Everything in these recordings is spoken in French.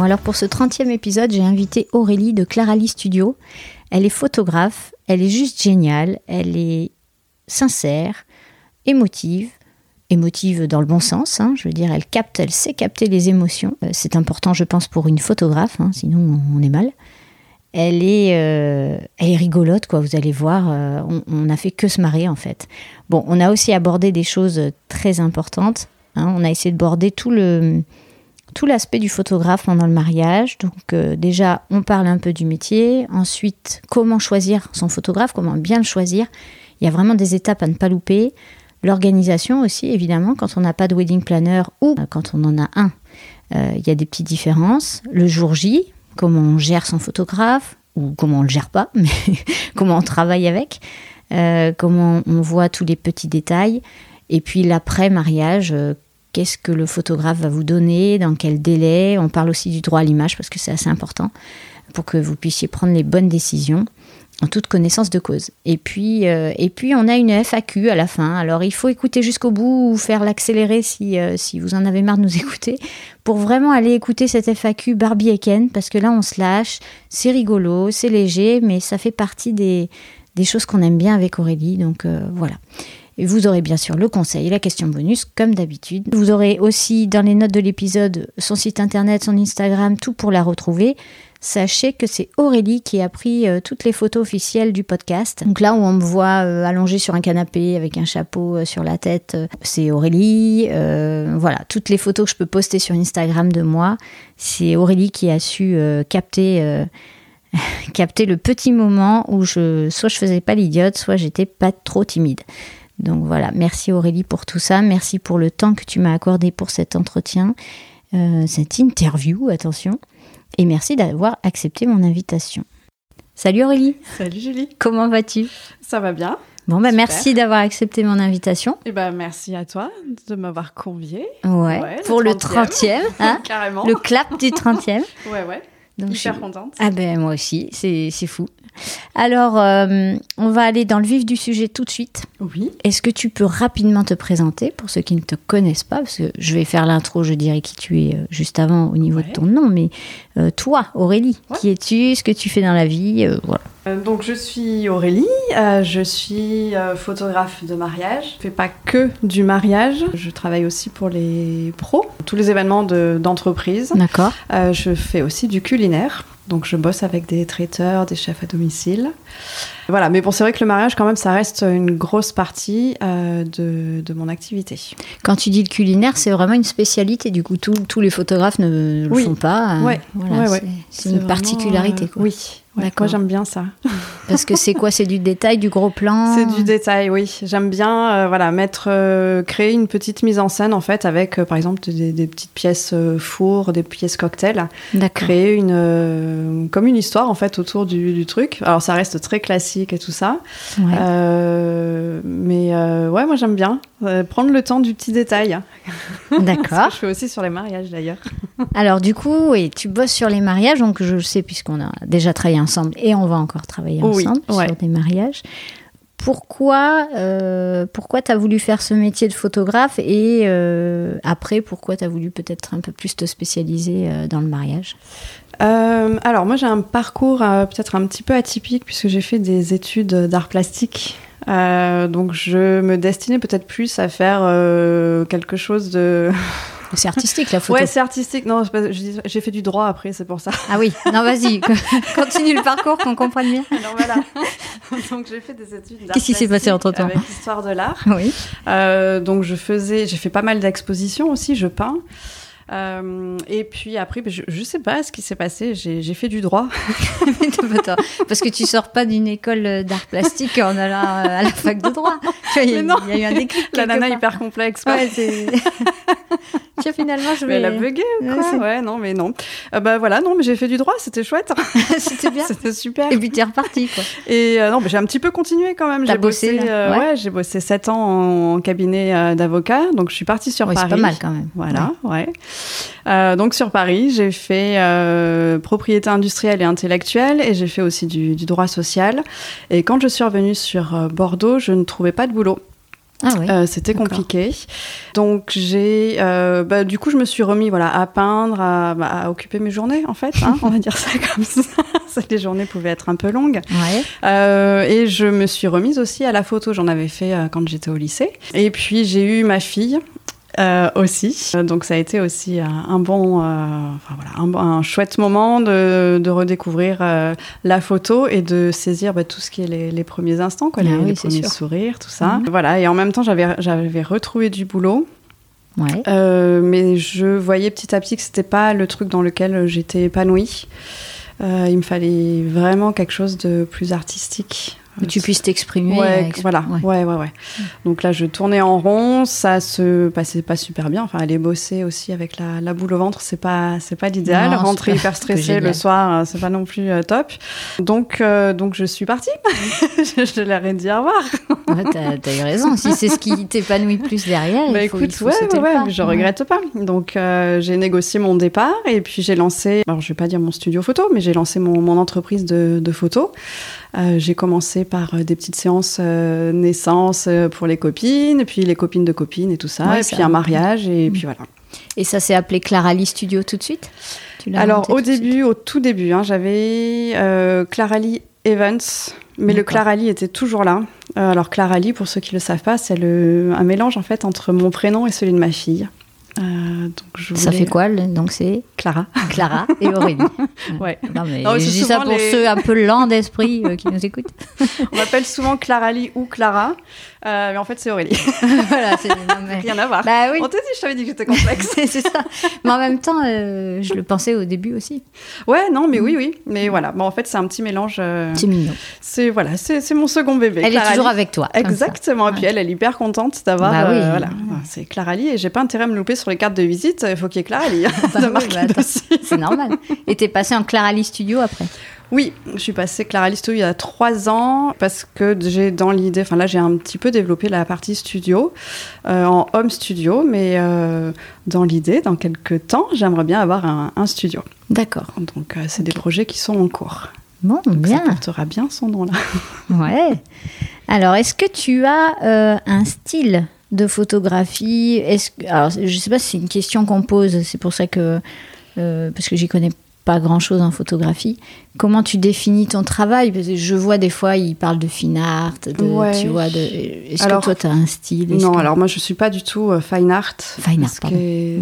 Alors pour ce 30e épisode, j'ai invité Aurélie de Clarali Studio. Elle est photographe, elle est juste géniale, elle est sincère, émotive, émotive dans le bon sens, hein, je veux dire, elle capte, elle sait capter les émotions. Euh, c'est important, je pense, pour une photographe, hein, sinon on est mal. Elle est, euh, elle est rigolote, quoi. Vous allez voir, euh, on n'a fait que se marrer en fait. Bon, on a aussi abordé des choses très importantes. Hein. on a essayé de border tout le, tout l'aspect du photographe pendant le mariage. Donc euh, déjà, on parle un peu du métier. Ensuite, comment choisir son photographe, comment bien le choisir. Il y a vraiment des étapes à ne pas louper. L'organisation aussi, évidemment, quand on n'a pas de wedding planner ou quand on en a un, euh, il y a des petites différences. Le jour J, comment on gère son photographe, ou comment on le gère pas, mais comment on travaille avec, euh, comment on voit tous les petits détails. Et puis l'après-mariage, qu'est-ce que le photographe va vous donner, dans quel délai. On parle aussi du droit à l'image parce que c'est assez important pour que vous puissiez prendre les bonnes décisions en toute connaissance de cause. Et puis, euh, on a une FAQ à la fin. Alors il faut écouter jusqu'au bout ou faire l'accélérer si, euh, vous en avez marre de nous écouter pour vraiment aller écouter cette FAQ Barbie et Ken parce que là on se lâche, c'est rigolo, c'est léger, mais ça fait partie des, des choses qu'on aime bien avec Aurélie. Donc euh, voilà. Et vous aurez bien sûr le conseil la question bonus, comme d'habitude. Vous aurez aussi dans les notes de l'épisode son site internet, son Instagram, tout pour la retrouver. Sachez que c'est Aurélie qui a pris euh, toutes les photos officielles du podcast. Donc là où on me voit euh, allongée sur un canapé avec un chapeau euh, sur la tête, c'est Aurélie. voilà, toutes les photos que je peux poster sur Instagram de moi, c'est Aurélie qui a su capter capter le petit moment où je soit je faisais pas l'idiote, soit j'étais pas trop timide. Donc voilà, merci Aurélie pour tout ça, merci pour le temps que tu m'as accordé pour cet entretien, euh, cette interview, attention, et merci d'avoir accepté mon invitation. Salut Aurélie. Salut Julie. Comment vas-tu? Ça va bien. Bon, bah merci d'avoir accepté mon invitation. Et eh ben merci à toi de m'avoir convié. Ouais, pour le 30e. hein? Carrément. Le clap du 30e. ouais, ouais. Donc, je suis contente. Ah ben moi aussi, c'est fou. Alors, euh, on va aller dans le vif du sujet tout de suite. Oui. Est-ce que tu peux rapidement te présenter pour ceux qui ne te connaissent pas? Parce que je vais faire l'intro, je dirais qui tu es euh, juste avant au niveau de ton nom, mais euh, toi, Aurélie, qui es-tu? Ce que tu fais dans la vie voilà. Donc je suis Aurélie, je suis photographe de mariage. Je fais pas que du mariage, je travaille aussi pour les pros, tous les événements d'entreprise. D'accord. je fais aussi du culinaire. Donc je bosse avec des traiteurs, des chefs à domicile. Voilà, mais bon, c'est vrai que le mariage, quand même, ça reste une grosse partie euh, de, mon activité. Quand tu dis le culinaire, c'est vraiment une spécialité. Du coup, tous les photographes ne le font pas. Ouais, c'est une particularité. Euh, oui, moi j'aime bien ça. Parce que c'est quoi? C'est du détail, du gros plan? C'est du détail, oui. J'aime bien euh, voilà, mettre, euh, créer une petite mise en scène en fait avec par exemple des, petites pièces four, des pièces cocktail. Créer une, comme une histoire en fait autour du, truc. Alors ça reste très classique et tout ça. mais ouais, moi j'aime bien prendre le temps du petit détail. D'accord. je fais aussi sur les mariages d'ailleurs. Alors du coup, oui, tu bosses sur les mariages, donc je sais puisqu'on a déjà travaillé ensemble et on va encore travailler ensemble sur des mariages. Pourquoi, euh, pourquoi tu as voulu faire ce métier de photographe et euh, après, pourquoi tu as voulu peut-être un peu plus te spécialiser euh, dans le mariage? Alors, moi j'ai un parcours peut-être un petit peu atypique puisque j'ai fait des études d'art plastique. donc je me destinais peut-être plus à faire quelque chose de C'est artistique la photo. Ouais, c'est artistique. Non, j'ai fait du droit après, c'est pour ça. Ah oui, non, vas-y, continue le parcours qu'on comprenne bien. Alors voilà. donc j'ai fait des études Qu'est-ce qui s'est passé entre temps Avec l'histoire de l'art. Oui. Euh, donc je faisais, j'ai fait pas mal d'expositions aussi, je peins. Euh, et puis après, je, je sais pas ce qui s'est passé. J'ai fait du droit. Parce que tu sors pas d'une école d'art plastique en allant à la fac de droit. Il y a, non. il y a eu un déclic. La nana hyper complexe. Ouais, Tiens, finalement, je vais. Mais elle a bugué ou quoi Ouais, non, mais non. Euh, bah voilà, non, mais j'ai fait du droit, c'était chouette. c'était bien. c'était super. Et puis t'es reparti, quoi. Et euh, non, j'ai un petit peu continué quand même. J'ai bossé. Euh, ouais, j'ai bossé 7 ans en, cabinet d'avocat, donc je suis partie sur Paris. C'est pas mal quand même. Voilà, ouais. Donc sur Paris, j'ai fait propriété industrielle et intellectuelle, et j'ai fait aussi du, du, droit social. Et quand je suis revenue sur Bordeaux, je ne trouvais pas de boulot. Ah oui. Euh, c'était compliqué. Donc j'ai, euh, bah, du coup, je me suis remis voilà à peindre, à, bah, à occuper mes journées en fait. Hein, on va dire ça comme ça. Les journées pouvaient être un peu longues. Ouais. Euh, et je me suis remise aussi à la photo. J'en avais fait euh, quand j'étais au lycée. Et puis j'ai eu ma fille euh, aussi. Donc ça a été aussi un, bon, euh, enfin, voilà, un, un, chouette moment de, de redécouvrir euh, la photo et de saisir bah, tout ce qui est les, les premiers instants, quoi, ah les, oui, les premiers sûr. sourires, tout ça. Mhm. Voilà. Et en même temps, j'avais j'avais retrouvé du boulot. Ouais. Euh, mais je voyais petit à petit que c'était pas le truc dans lequel j'étais épanouie. Euh, il me fallait vraiment quelque chose de plus artistique. Que tu puisses t'exprimer. Ouais, exp- voilà. ouais. Ouais, ouais, ouais. Donc là, je tournais en rond, ça se passait pas super bien. Enfin, aller bosser aussi avec la, la boule au ventre, c'est pas, c'est pas l'idéal. Rentrer pas- hyper stressé le soir, euh, c'est pas non plus euh, top. Donc, euh, donc je suis partie. je, leur ai dit au revoir. Ouais, t'as, t'as eu raison. Si c'est ce qui t'épanouit plus derrière, Bah il faut, écoute, il faut ouais, sauter ouais, le pas. mais je regrette pas. Donc euh, j'ai négocié mon départ et puis j'ai lancé, alors je vais pas dire mon studio photo, mais j'ai lancé mon, mon entreprise de, de photo. Euh, j'ai commencé par euh, des petites séances euh, naissance euh, pour les copines, puis les copines de copines et tout ça, Ouais, et ça- puis un mariage, et Mm. puis voilà. Et ça s'est appelé Clara Lee Studio tout de suite? Alors au début, au tout début, hein, j'avais euh, Clara Lee Evans, mais le D'accord. Clara Lee était toujours là. Alors Clara Lee, pour ceux qui le savent pas, c'est un mélange en fait entre mon prénom et celui de ma fille. Euh, donc je Ça fait quoi le- Donc c'est Clara. Clara et Aurélie. Ouais. Non, mais Non, je dis ça pour les- ceux un peu lents d'esprit euh, qui nous écoutent. On m'appelle souvent Clara Lee ou Clara, euh, mais en fait c'est Aurélie. voilà, c'est mais- Rien à voir. Bah oui, On t'a dit, je t'avais dit que j'étais complexe. c'est ça. Mais en même temps, je le pensais au début aussi. ouais, non, mais oui, oui. Mais voilà, bon, en fait c'est un petit mélange. C'est mignon. c'est voilà, c'est mon second bébé. Elle est toujours Lee. avec toi. ça. Exactement. Et puis Ouais. elle, elle est hyper contente d'avoir. Bah oui. voilà, c'est Clara Lee et j'ai pas intérêt à me louper sur les cartes de visite. Il faut qu'il y ait Clara Lee Bah bah. C'est normal. Et t'es passé en Clara Lee Studio après? Oui, je suis passée Clara Lee Studio il y a trois ans parce que j'ai dans l'idée, enfin là j'ai un petit peu développé la partie studio euh, en home studio, mais euh, dans l'idée, dans quelques temps, j'aimerais bien avoir un, un studio. D'accord. Donc euh, c'est des projets qui sont en cours. Bon, Donc, bien. Ça portera bien son nom là. Ouais. Alors, est-ce que tu as un style? De photographie Est-ce que, alors, je sais pas si c'est une question qu'on pose. C'est pour ça que euh, parce que j'y connais pas grand-chose en photographie. Comment tu définis ton travail? Parce que je vois des fois, ils parlent de fine art. De, Ouais. Tu vois, de, est-ce Alors, que toi, tu as un style? Non, que- alors moi je suis pas du tout euh, fine art. Fine art, parce que-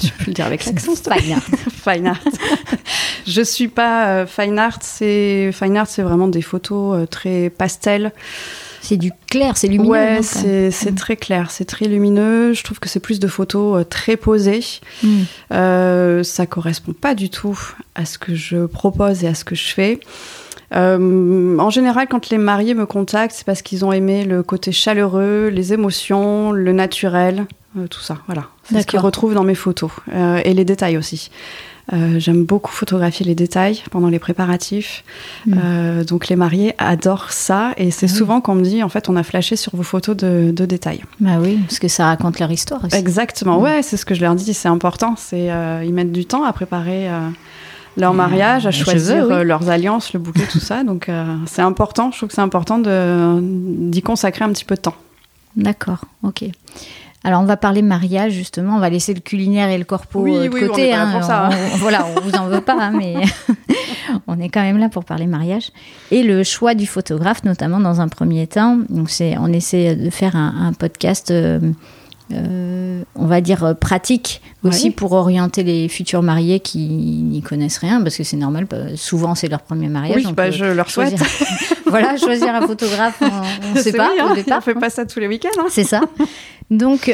tu peux le dire avec l'accent. Fine art. fine art. je suis pas euh, fine art. C'est fine art, c'est vraiment des photos très pastel. C'est du clair, c'est lumineux. ouais, c'est c'est très clair, c'est très lumineux. Je trouve que c'est plus de photos euh, très posées. Mm. Euh, ça correspond pas du tout à ce que je propose et à ce que je fais. Euh, en général, quand les mariés me contactent, c'est parce qu'ils ont aimé le côté chaleureux, les émotions, le naturel, euh, tout ça. Voilà, c'est ce qu'ils retrouvent dans mes photos et les détails aussi. Euh, J'aime beaucoup photographier les détails pendant les préparatifs. Mm. Euh, donc les mariés adorent ça et c'est oui. souvent qu'on me dit en fait on a flashé sur vos photos de, de détails. Bah oui, parce que ça raconte leur histoire aussi. Exactement, Mm. ouais, c'est ce que je leur dis, c'est important. C'est euh, ils mettent du temps à préparer leur mariage, à choisir oui. leurs alliances, le bouquet, tout ça. Donc euh, c'est important. Je trouve que c'est important d'y consacrer un petit peu de temps. D'accord, ok. Alors on va parler mariage justement, on va laisser le culinaire et le corpo Oui, euh, de oui, on côté. là pour ça, hein. On- voilà, on vous en veut pas, hein, mais on est quand même là pour parler mariage. Et le choix du photographe, notamment dans un premier temps, donc c'est, on essaie de faire un, un podcast euh, on va dire pratique aussi pour orienter les futurs mariés qui n'y connaissent rien parce que c'est normal souvent c'est leur premier mariage oui bah, je leur souhaite. voilà choisir un photographe on ne sait pas hein, on fait pas ça tous les week-ends hein. c'est ça. Donc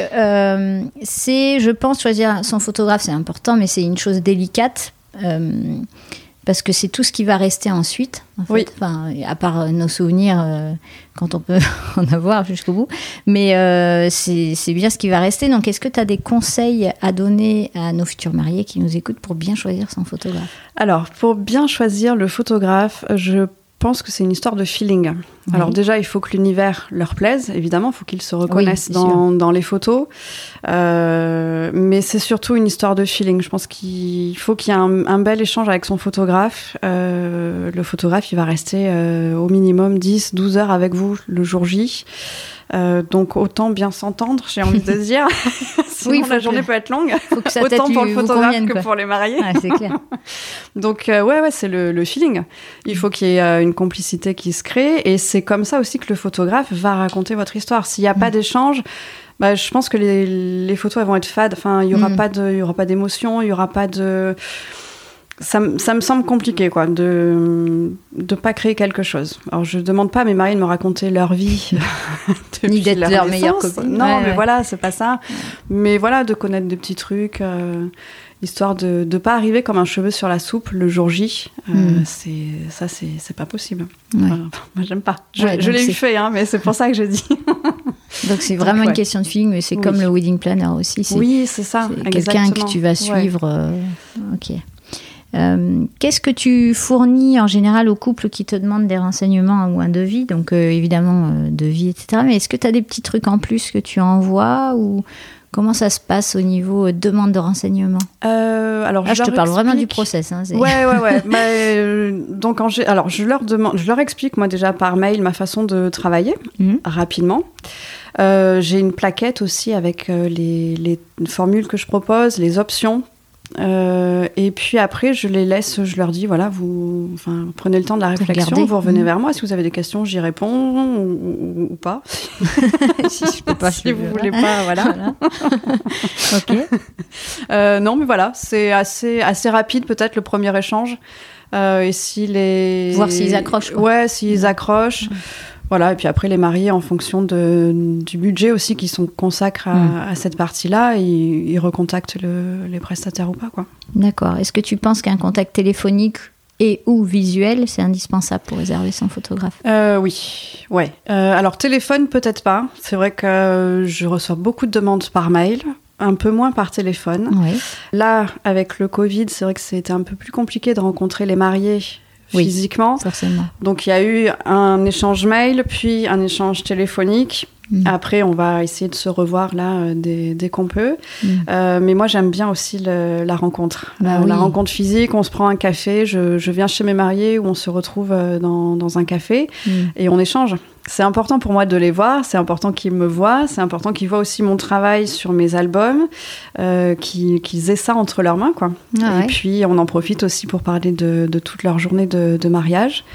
c'est je pense choisir son photographe c'est important mais c'est une chose délicate parce que c'est tout ce qui va rester ensuite. oui. Enfin, à part nos souvenirs, euh, quand on peut en avoir jusqu'au bout. Mais euh, c'est bien ce qui va rester. Donc, est-ce que tu as des conseils à donner à nos futurs mariés qui nous écoutent pour bien choisir son photographe? Alors, pour bien choisir le photographe, je pense que c'est une histoire de feeling. Alors déjà, il faut que l'univers leur plaise, évidemment, il faut qu'ils se reconnaissent dans, dans, les photos. Euh, mais c'est surtout une histoire de feeling. Je pense qu'il faut qu'il y ait un, bel échange avec son photographe. Euh, le photographe, il va rester euh, au minimum 10, 12 heures avec vous le jour J. Euh, donc autant bien s'entendre, j'ai envie de dire. Sinon oui, la journée peut être longue. Faut que ça autant pour le photographe que pour les mariés. c'est clair. donc euh, ouais, ouais, c'est le, le, feeling. Il faut qu'il y ait euh, une complicité qui se crée, et c'est comme ça aussi que le photographe va raconter votre histoire. S'il n'y a pas mm. d'échange, bah, je pense que les, les, photos elles vont être fades. Enfin, il y aura mm. pas de, il y aura pas d'émotion, il y aura pas de ça, ça, me semble compliqué, quoi, de ne pas créer quelque chose. Alors, je demande pas à mes maris de me raconter leur vie. Ni d'être leur, meilleure copine. Non, mais voilà, c'est pas ça. Mais voilà, de connaître des petits trucs, euh, histoire de ne pas arriver comme un cheveu sur la soupe le jour J. Euh, hmm. c'est Ça, c'est pas possible. moi, j'aime pas. Je, je l'ai eu fait, hein, mais c'est pour ça que je dis. Donc, c'est vraiment une question de feeling, mais c'est comme le wedding planner aussi. Oui, c'est ça. Quelqu'un que tu vas suivre. Euh, ok. Euh, qu'est-ce que tu fournis en général aux couples qui te demandent des renseignements ou un devis? Donc évidemment, devis, etc. Mais est-ce que tu as des petits trucs en plus que tu envoies ou comment ça se passe au niveau demande de renseignements alors, je, te parle vraiment du process. Hein, ouais, ouais, ouais. donc, en, alors, je leur demande, je leur explique moi déjà par mail ma façon de travailler mhm. rapidement. J'ai une plaquette aussi avec les, les, formules que je propose, les options euh, et puis après, je les laisse, je leur dis voilà, vous enfin, prenez le temps de la réflexion, vous revenez mmh. vers moi. Si vous avez des questions, j'y réponds ou, pas. si je peux pas, si vous voulez pas, voilà. ok. Euh, non, mais voilà, c'est assez, assez rapide peut-être le premier échange. Euh, et si les... Voir s'ils accrochent. Ouais, s'ils accrochent. Voilà, et puis après, les mariés, en fonction de, du budget aussi qu'ils sont consacrent à, mm. cette partie-là, ils, recontactent les prestataires ou pas. quoi. D'accord. Est-ce que tu penses qu'un contact téléphonique et ou visuel, c'est indispensable pour réserver son photographe? Euh, Oui, ouais. Euh, alors téléphone, peut-être pas. C'est vrai que je reçois beaucoup de demandes par mail un peu moins par téléphone. Là, avec le Covid, c'est vrai que c'était un peu plus compliqué de rencontrer les mariés physiquement. Forcément. Donc il y a eu un échange mail, puis un échange téléphonique. Mm. Après, on va essayer de se revoir là euh, dès, qu'on peut. Mm. Euh, mais moi, j'aime bien aussi la rencontre. Bah la rencontre physique, on se prend un café, je, viens chez mes mariés où on se retrouve euh, dans, un café mm. et on échange. C'est important pour moi de les voir, c'est important qu'ils me voient, c'est important qu'ils voient aussi mon travail sur mes albums, qu'ils aient ça entre leurs mains. Quoi. Ah et puis, on en profite aussi pour parler de, toute leur journée de, de mariage.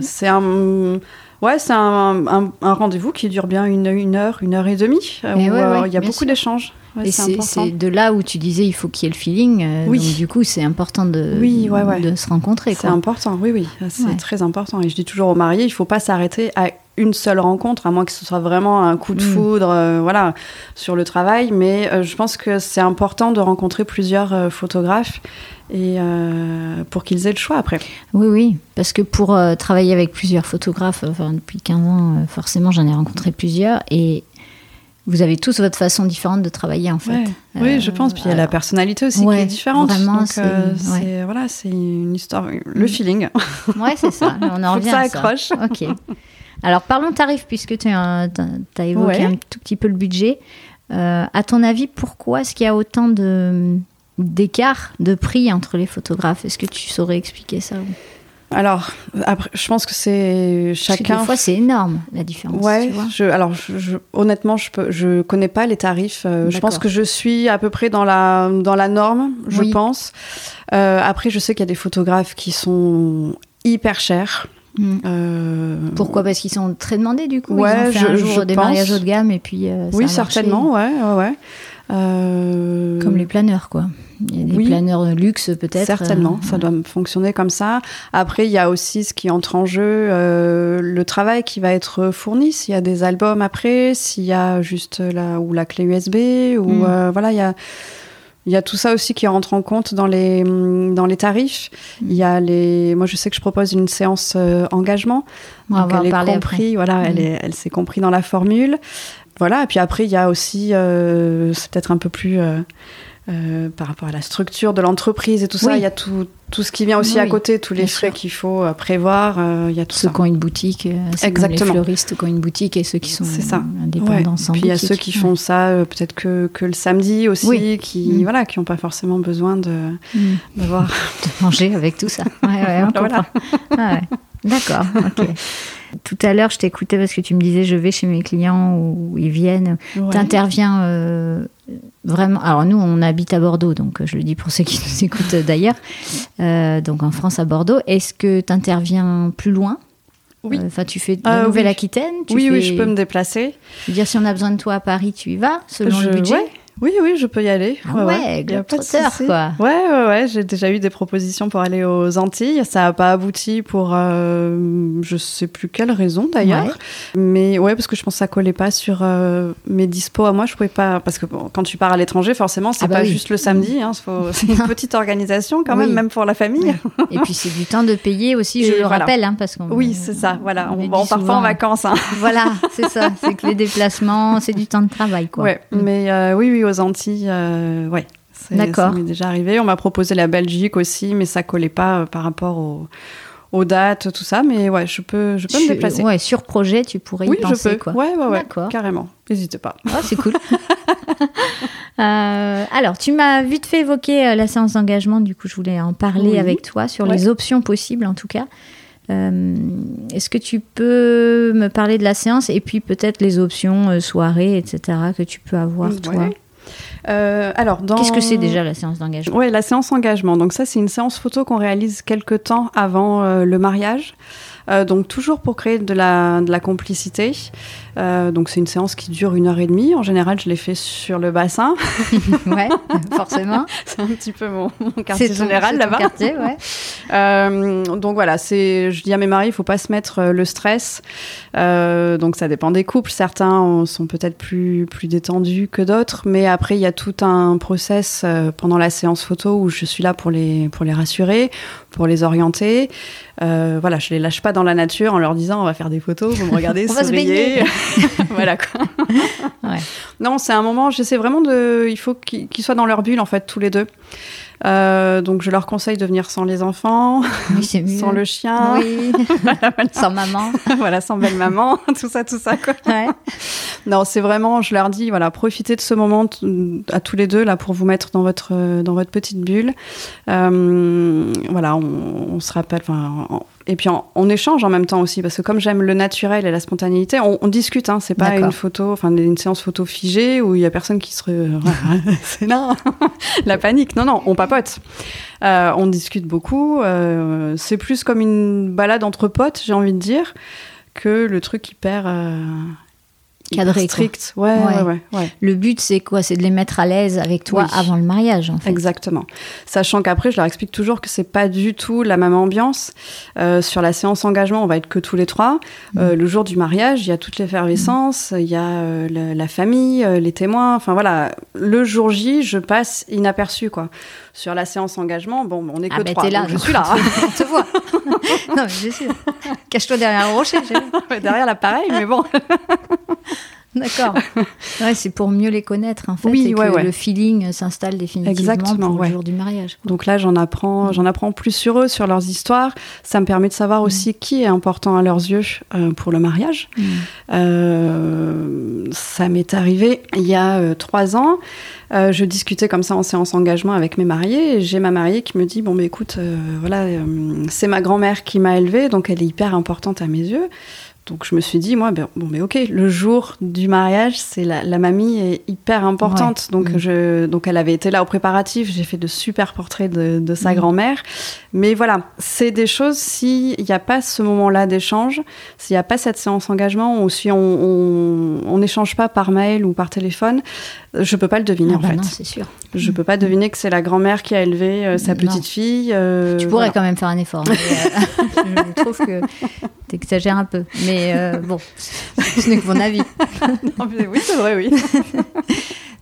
c'est un Ouais, c'est un, un, rendez-vous qui dure bien une, une, heure, une heure et demie. Euh, où, euh, il y a beaucoup d'échanges. et c'est de là où tu disais il faut qu'il y ait le feeling. Euh, oui. Donc, du coup, c'est important de, oui, de se rencontrer. C'est important, oui, oui. C'est très important. Et je dis toujours aux mariés, il ne faut pas s'arrêter à une seule rencontre, à moins que ce soit vraiment un coup de mm. foudre, voilà, sur le travail. Mais je pense que c'est important de rencontrer plusieurs photographes et euh, pour qu'ils aient le choix après. Oui, oui, parce que pour euh, travailler avec plusieurs photographes, enfin, depuis 15 ans, euh, forcément, j'en ai rencontré plusieurs, et vous avez tous votre façon différente de travailler, en fait. oui, je pense, puis il y a la personnalité aussi qui est différente. Vraiment, c'est voilà, c'est une histoire, le mm. feeling. Ouais, c'est ça, on en revient ça à accroche. Ok. Alors, parlons tarifs, puisque tu as, as, évoqué un tout petit peu le budget. à ton avis, pourquoi est-ce qu'il y a autant d'écart de prix entre les photographes? Est-ce que tu saurais expliquer ça? Alors, après, je pense que c'est chacun. Des fois, c'est énorme la différence. Ouais. Je, alors, je, honnêtement, je peux, je connais pas les tarifs. Euh, je pense que je suis à peu près dans la dans la norme, je pense. Euh, après, je sais qu'il y a des photographes qui sont hyper chers. Mm. Pourquoi? Parce qu'ils sont très demandés du coup? Ouais, Ils ont fait je, un jour des pense. mariages haut de gamme et puis. euh, ça oui, a certainement, ouais, ouais, ouais. Euh, Comme les planeurs, quoi. Il y a des Oui. planeurs de luxe, peut-être. Certainement, euh, ça doit fonctionner comme ça. Après, il y a aussi ce qui entre en jeu, euh, le travail qui va être fourni. S'il y a des albums après, s'il y a juste la, ou la clé USB, ou Mm. euh, voilà, il y a. Il y a tout ça aussi qui rentre en compte dans les, hum, dans les tarifs. Il y a les, moi je sais que je propose une séance euh, engagement. On va elle est compris, voilà, elle Mm. est, elle s'est compris dans la formule. Voilà, et puis après il y a aussi, euh, c'est peut-être un peu plus euh, par rapport à la structure de l'entreprise et tout ça. Oui. Il y a tout, tout ce qui vient aussi Oui, à côté, tous les frais qu'il faut euh, prévoir. euh, Il y a tout Ceux ça. qui ont une boutique, euh, comme les Exactement. fleuristes qui ont une boutique et ceux qui sont ça. indépendants Ouais. sans Puis il y a ceux qui font ça euh, peut-être que, que le samedi aussi, Oui. qui Mm. voilà, qui n'ont pas forcément besoin de Mm. d'avoir. de manger avec tout ça. Ouais, Voilà. Ah. D'accord, ok. Tout à l'heure, je t'écoutais parce que tu me disais je vais chez mes clients ou ils viennent. Ouais. T'interviens euh, vraiment. Alors, nous, on habite à Bordeaux, donc euh, je le dis pour ceux qui nous écoutent d'ailleurs. Euh, donc, en France, à Bordeaux. Est-ce que tu interviens plus loin? Oui. Enfin, tu fais la Euh, oui. Nouvelle-Aquitaine? Tu Oui, oui, fais- je peux me déplacer. Je veux dire, si on a besoin de toi à Paris, tu y vas, selon Je- le budget? ouais. Oui, oui, je peux y aller. Ah ouais, Y a pas de souci. quoi. Ouais, ouais, ouais. J'ai déjà eu des propositions pour aller aux Antilles. Ça n'a pas abouti pour euh, je sais plus quelle raison d'ailleurs. Ouais. Mais ouais, parce que je pense que ça collait pas sur euh, mes dispos à moi. Je pouvais pas parce que bon, quand tu pars à l'étranger, forcément, c'est Ah bah pas oui. juste le samedi. Hein, faut- c'est une petite organisation quand même, Oui. même pour la famille. Et puis, c'est du temps de payer aussi, je Et le voilà. rappelle, hein, parce qu'on. Oui, c'est ça. Voilà. on On, dit parfois souvent. en vacances. Hein. Voilà, c'est ça. C'est que les déplacements, c'est du temps de travail, quoi. Ouais. Mm. Mais euh, oui, oui, aux Antilles, euh, ouais. C'est- D'accord. Ça m'est déjà arrivé. On m'a proposé la Belgique aussi, mais ça collait pas euh, par rapport aux, aux dates, tout ça. Mais ouais, je peux, je peux me déplacer. Ouais, sur projet, tu pourrais oui, y penser, je peux. quoi. Ouais, ouais, ouais. Carrément. N'hésitez pas. Ah, c'est cool. Euh, alors, tu m'as vite fait évoquer euh, la séance d'engagement, du coup, je voulais en parler Oui. avec toi sur Ouais. les options possibles, en tout cas. Euh, Est-ce que tu peux me parler de la séance et puis peut-être les options euh, soirées, etc., que tu peux avoir, toi? Euh, alors, dans... Qu'est-ce que c'est déjà la séance d'engagement Ouais, la séance engagement. Donc ça, c'est une séance photo qu'on réalise quelques temps avant euh, le mariage. Euh, donc toujours pour créer de la, de la complicité. Euh, donc c'est une séance qui dure une heure et demie. En général, je l'ai fait sur le bassin. Ouais, forcément. c'est un petit peu mon, mon quartier C'est ton- général là-bas. quartier, ouais. Euh, donc voilà, c'est, je dis à mes maris, il faut pas se mettre euh, le stress. Euh, donc ça dépend des couples. Certains sont peut-être plus plus détendus que d'autres, mais après il y a tout un process pendant la séance photo où je suis là pour les pour les rassurer, pour les orienter. Voilà, je les lâche pas dans la nature en leur disant on va faire des photos, vous me regardez, On va se souriez. voilà quoi. Ouais. Non, c'est un moment. J'essaie vraiment de. Il faut qu'ils soient dans leur bulle en fait tous les deux. Euh, donc je leur conseille de venir sans les enfants, Oui, sans le chien, Oui, sans maman. voilà, sans belle maman, tout ça, tout ça. Quoi. Ouais. Non, c'est vraiment, je leur dis, voilà, profitez de ce moment à tous les deux là pour vous mettre dans votre dans votre petite bulle. Euh, voilà, on, on se rappelle. enfin, en- Et puis on, on échange en même temps aussi parce que comme j'aime le naturel et la spontanéité, on, on discute. Hein, c'est pas une photo, enfin une séance photo figée où il y a personne qui se, c'est là la panique. Non, non, on papote. Euh, on discute beaucoup. euh, c'est plus comme une balade entre potes, j'ai envie de dire, que le truc hyper euh, hyper Cadré, strict. Ouais, Ouais. ouais. Le but, c'est quoi? C'est de les mettre à l'aise avec toi Oui. avant le mariage, en fait. Exactement. Sachant qu'après, je leur explique toujours que c'est pas du tout la même ambiance. Euh, sur la séance engagement, on va être que tous les trois. Euh, le jour du mariage, il y a toute l'effervescence, il y a euh, la, la famille, euh, les témoins. Enfin voilà, le jour J, je passe inaperçu quoi. Sur la séance engagement, bon, on est que Ah ben trois. t'es là, donc je suis là. on te voit. non, mais sûr. Cache-toi derrière le rocher. Derrière l'appareil, mais bon. D'accord. Ouais, c'est pour mieux les connaître, en fait. Oui, et que ouais, le feeling s'installe définitivement Exactement, pour le jour du mariage. quoi. Donc là, j'en apprends, j'en apprends plus sur eux, sur leurs histoires. Ça me permet de savoir aussi qui est important à leurs yeux euh, pour le mariage. Mm. Euh, ça m'est arrivé il y a euh, trois ans. Euh, je discutais comme ça en séance engagement avec mes mariés. et J'ai ma mariée qui me dit bon, mais écoute, euh, voilà, euh, c'est ma grand-mère qui m'a élevée, donc elle est hyper importante à mes yeux. Donc je me suis dit, moi, ben, bon, mais ok, le jour du mariage, c'est la, la, mamie est hyper importante. Donc, mm. je, donc elle avait été là au préparatif, j'ai fait de super portraits de, de sa mm. grand-mère. Mais voilà, c'est des choses, s'il n'y a pas ce moment-là d'échange, s'il n'y a pas cette séance engagement, ou si on n'échange pas par mail ou par téléphone, je peux pas le deviner ah en bah fait. Non, c'est sûr. Je peux pas deviner que c'est la grand-mère qui a élevé euh, sa petite fille. Euh, tu pourrais quand même faire un effort. Mais, euh, je trouve que tu exagères un peu. Mais bon, ce n'est que mon avis. non, mais oui, c'est vrai, oui.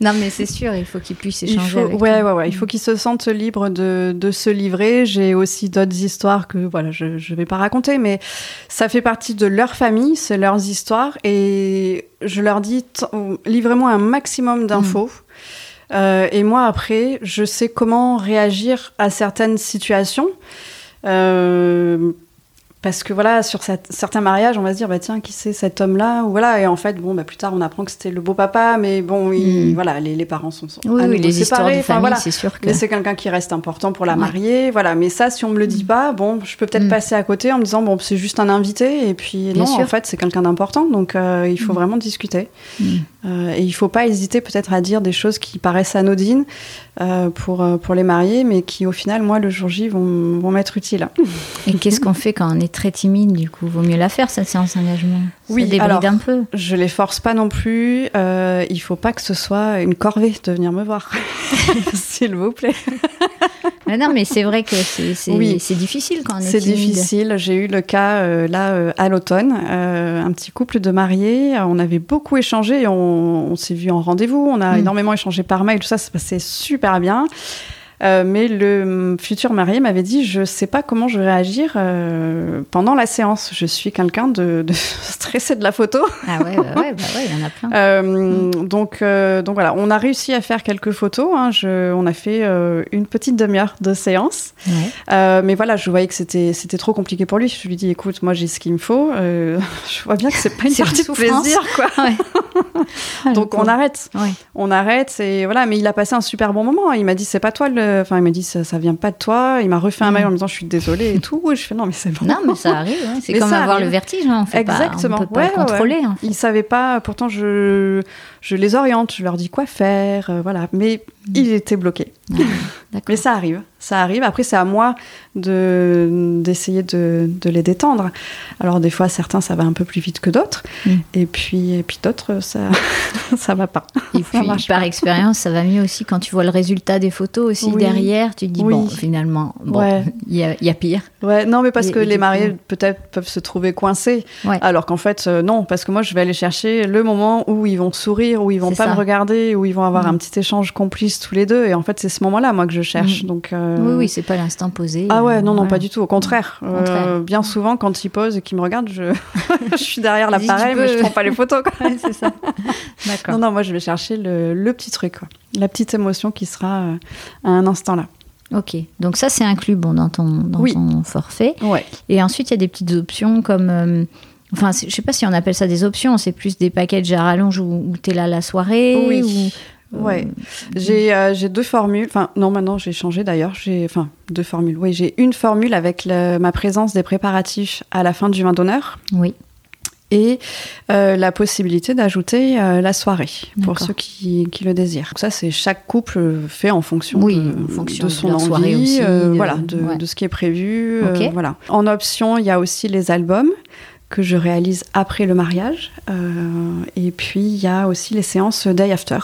non, mais c'est sûr, il faut qu'il puisse échanger. Il faut, ouais, ouais, ouais, il faut qu'il se sente libre de, de se livrer. J'ai aussi d'autres histoires que voilà, je ne vais pas raconter, mais ça fait partie de leur famille, c'est leurs histoires. Et je leur dis, livrez-moi un maximum d'infos. Mm. Euh, et moi, après, je sais comment réagir à certaines situations. Euh, parce que voilà, sur certains mariages, on va se dire, bah tiens, qui c'est cet homme-là Ou voilà, et en fait, bon, bah, plus tard, on apprend que c'était le beau papa, mais bon, il, mm. voilà, les, les, parents sont, sont oui, oui, les séparés. Histoires voilà. c'est sûr que. Mais c'est quelqu'un qui reste important pour la marier, voilà. Mais ça, si on me le dit mm. pas, bon, je peux peut-être mm. passer à côté en me disant, bon, c'est juste un invité, et puis non, en fait, c'est quelqu'un d'important, donc euh, il faut vraiment discuter. Euh, et il faut pas hésiter peut-être à dire des choses qui paraissent anodines euh, pour, pour les mariés, mais qui au final, moi, le jour J, vont, vont m'être utiles. Et qu'est-ce qu'on fait quand on est très timide, du coup? Vaut mieux la faire, cette séance d'engagement? Oui, alors, un peu. je les force pas non plus. Euh, il faut pas que ce soit une corvée de venir me voir, s'il vous plaît. non, mais c'est vrai que c'est difficile quand on est, C'est difficile. J'ai eu le cas euh, là euh, à l'automne, euh, un petit couple de mariés. On avait beaucoup échangé. On, on s'est vu en rendez-vous. On a mm. énormément échangé par mail. Tout ça, ça passait super bien. Euh, mais le futur marié m'avait dit je sais pas comment je vais réagir euh, pendant la séance. Je suis quelqu'un de, de, stressé de la photo. Ah ouais, bah ouais, bah ouais, il y en a plein. Euh, mm. donc, donc voilà, on a réussi à faire quelques photos. Hein. Je, on a fait une petite demi-heure de séance. Ouais. mais voilà, je voyais que c'était c'était trop compliqué pour lui. Je lui dis écoute, moi j'ai ce qu'il me faut. je vois bien que c'est pas une partie de plaisir, quoi. Ouais. donc on arrête. On arrête et voilà. Mais il a passé un super bon moment. Il m'a dit c'est pas toi le Enfin, il m'a dit ça, ça vient pas de toi. Il m'a refait un mail en me disant je suis désolée et tout. je fais non mais c'est bon. Non mais ça arrive. C'est comme avoir le vertige. Hein. On Exactement. Pas, on peut pas contrôler. En Il savait pas. Pourtant je je les oriente. Je leur dis quoi faire. Euh, voilà. Mais mm. Il était bloqué. Ah, mais ça arrive ça arrive. Après, c'est à moi de, d'essayer de, de, les détendre. Alors, des fois, certains, ça va un peu plus vite que d'autres. Mm. Et puis, et puis d'autres, ça ça va pas. Et puis, par expérience, ça va mieux aussi quand tu vois le résultat des photos aussi derrière. Tu te dis, bon, finalement, bon, il y, a, y, a, pire. Ouais, non, mais parce que les mariés, peut-être, peuvent se trouver coincés. Alors qu'en fait, euh, non, parce que moi, je vais aller chercher le moment où ils vont sourire, où ils vont pas me regarder, où ils vont avoir mm. un petit échange complice tous les deux. Et en fait, c'est ce moment-là, moi, que je cherche. Mm. Donc, euh, oui, oui, c'est pas l'instant posé. Ah ouais, non, non, pas du tout. Au contraire. Euh, bien souvent, quand ils posent et qu'ils me regardent, je, je suis derrière l'appareil, mais je prends pas les photos. c'est ça. D'accord. Non, non, moi, je vais chercher le, le petit truc, quoi. la petite émotion qui sera euh, à un instant là. Ok, donc ça c'est inclus bon, dans, ton, dans ton forfait. Ouais. Et ensuite il y a des petites options comme euh, Enfin, je sais pas si on appelle ça des options, c'est plus des packages à rallonge où, tu es là la soirée. Oui. Ouais, j'ai euh, j'ai deux formules. Enfin, non, maintenant j'ai changé d'ailleurs. J'ai enfin deux formules. Oui, j'ai une formule avec ma présence des préparatifs à la fin du vin d'honneur. Oui. Et euh, la possibilité d'ajouter euh, la soirée pour ceux qui, qui, le désirent. Donc ça, c'est chaque couple fait en fonction, oui, de, en fonction de son envie, aussi, voilà, de, de, ce qui est prévu. voilà. En option, il y a aussi les albums que je réalise après le mariage. Euh, et puis, il y a aussi les séances day after.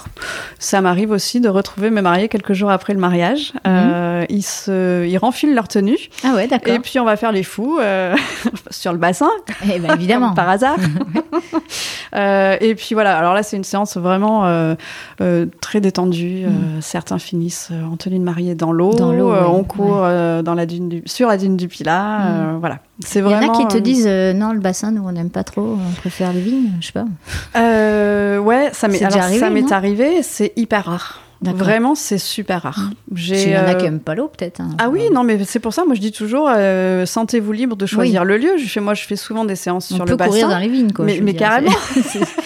Ça m'arrive aussi de retrouver mes mariés quelques jours après le mariage. Mhm. Euh, ils, se, ils renfilent leur tenue. Ah ouais, d'accord. Et puis, on va faire les fous euh, sur le bassin. Eh ben, évidemment. par hasard. Et puis, voilà. Alors là, c'est une séance vraiment très détendue. Mhm. certains finissent en tenue de mariée dans l'eau. on court dans la dune du, sur la dune du Pilat. Mhm. voilà. C'est vraiment. Il y en a qui te disent non, le bassin, nous, on n'aime pas trop, on préfère les vignes, je sais pas. Euh, ouais, ça m'est arrivé. Ça m'est arrivé, c'est hyper rare. Vraiment, c'est super rare. Il y en a qui n'aiment pas l'eau, peut-être. Hein. Ah oui, non, mais c'est pour ça, moi je dis toujours, euh, sentez-vous libre de choisir le lieu. Je fais, moi, je fais souvent des séances on sur peut le bassin. courir dans les vignes, quoi. Mais, mais carrément.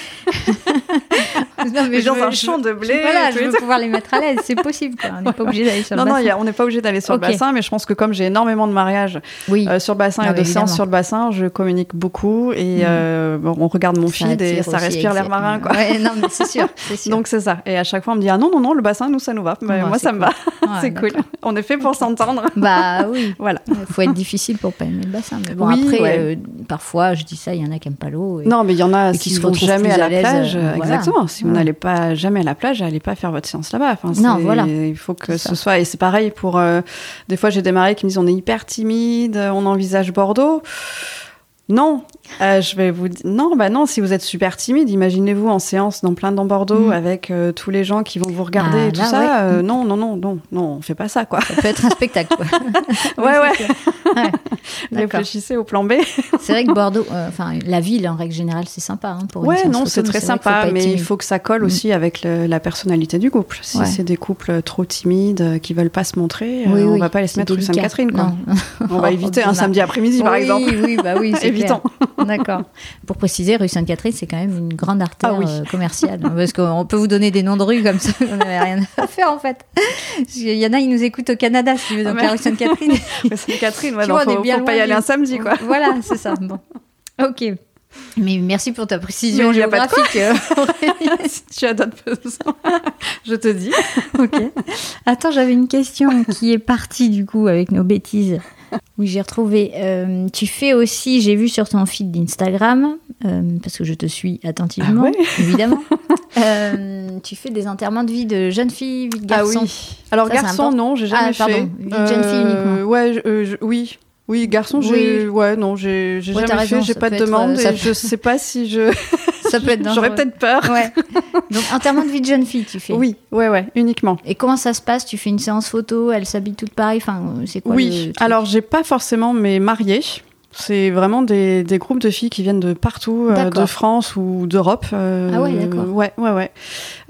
non, mais dans un champ de blé. Voilà, je veux pouvoir les mettre à l'aise. C'est possible. Quoi. On n'est pas obligé d'aller sur le bassin. Non, non, on n'est pas obligé d'aller sur le bassin, mais je pense que comme j'ai énormément de mariages euh, sur le bassin et de séances sur le bassin, je communique beaucoup et mm. euh, on regarde mon feed et ça respire l'air marin. Quoi. Ouais, non, mais c'est sûr, sûr, Donc c'est ça. Et à chaque fois, on me dit ah non, non, non, le bassin, nous, ça nous va. moi, ça me va. c'est cool. On est fait pour s'entendre. Bah oui. voilà. Il faut être difficile pour pas aimer le bassin. Mais bon, après, euh, parfois, je dis ça, il y en a qui n'aiment pas l'eau. Non, mais il y en a qui se vont jamais à la plage. Exactement. Si n'allez pas jamais à la plage, n'allez pas faire votre séance là-bas. non, voilà. Il faut que ce soit. Et c'est pareil pour. des fois, j'ai des mariés qui me disent on est hyper timide, on envisage Bordeaux. Non, euh, je vais vous dire non, bah non. Si vous êtes super timide, imaginez-vous en séance dans plein dans Bordeaux mm. avec euh, tous les gens qui vont vous regarder ah, et tout ça. Euh, non, non, non, non, non, on fait pas ça quoi. Ça peut être un spectacle. Quoi. ouais, ouais. Réfléchissez au plan B. c'est vrai que Bordeaux, enfin la ville en règle générale, c'est sympa hein, pour. Ouais, non, c'est très sympa, mais il faut que ça colle mm. aussi avec la personnalité du couple. Si c'est des couples trop timides qui veulent pas se montrer, on va pas les se mettre rue Sainte-Catherine quoi. on va éviter un samedi après-midi par exemple. Oui, bah oui, D'accord. Pour préciser, rue Sainte-Catherine, c'est quand même une grande artère ah euh, commerciale. Parce qu'on peut vous donner des noms de rues comme ça, on n'avait rien à faire en fait. Il y en a, ils nous écoutent au Canada, si tu veux, donc ah, la rue Sainte-Catherine. Sainte-Catherine, ouais, donc faut, faut pas y aller un samedi, quoi. Voilà, c'est ça. Bon. Ok. Mais merci pour ta précision géographique. Euh, si tu as d'autres besoins, je te dis. ok. Attends, j'avais une question qui est partie du coup avec nos bêtises. Oui, j'ai retrouvé. Euh, tu fais aussi, j'ai vu sur ton feed d'Instagram, euh, parce que je te suis attentivement, ah évidemment. Euh, tu fais des enterrements de vie de jeunes filles, vie de garçons. Ah oui. Alors, garçons, non, j'ai jamais ah, pardon, fait. Vie de jeunes filles uniquement. Ouais, oui. Oui, garçon, j'ai, ouais, non, j'ai, jamais fait, j'ai pas de demande, et je sais pas si je, ça peut être J'aurais peut-être peur. Ouais. Donc, enterrement de vie de jeune fille, tu fais Oui, ouais, ouais, uniquement. Et comment ça se passe? Tu fais une séance photo, elle s'habille toute pareille Enfin, c'est quoi Oui, alors j'ai pas forcément mes mariés. C'est vraiment des, des, groupes de filles qui viennent de partout, euh, de France ou d'Europe. Euh, ah ouais, d'accord. Ouais, ouais, ouais.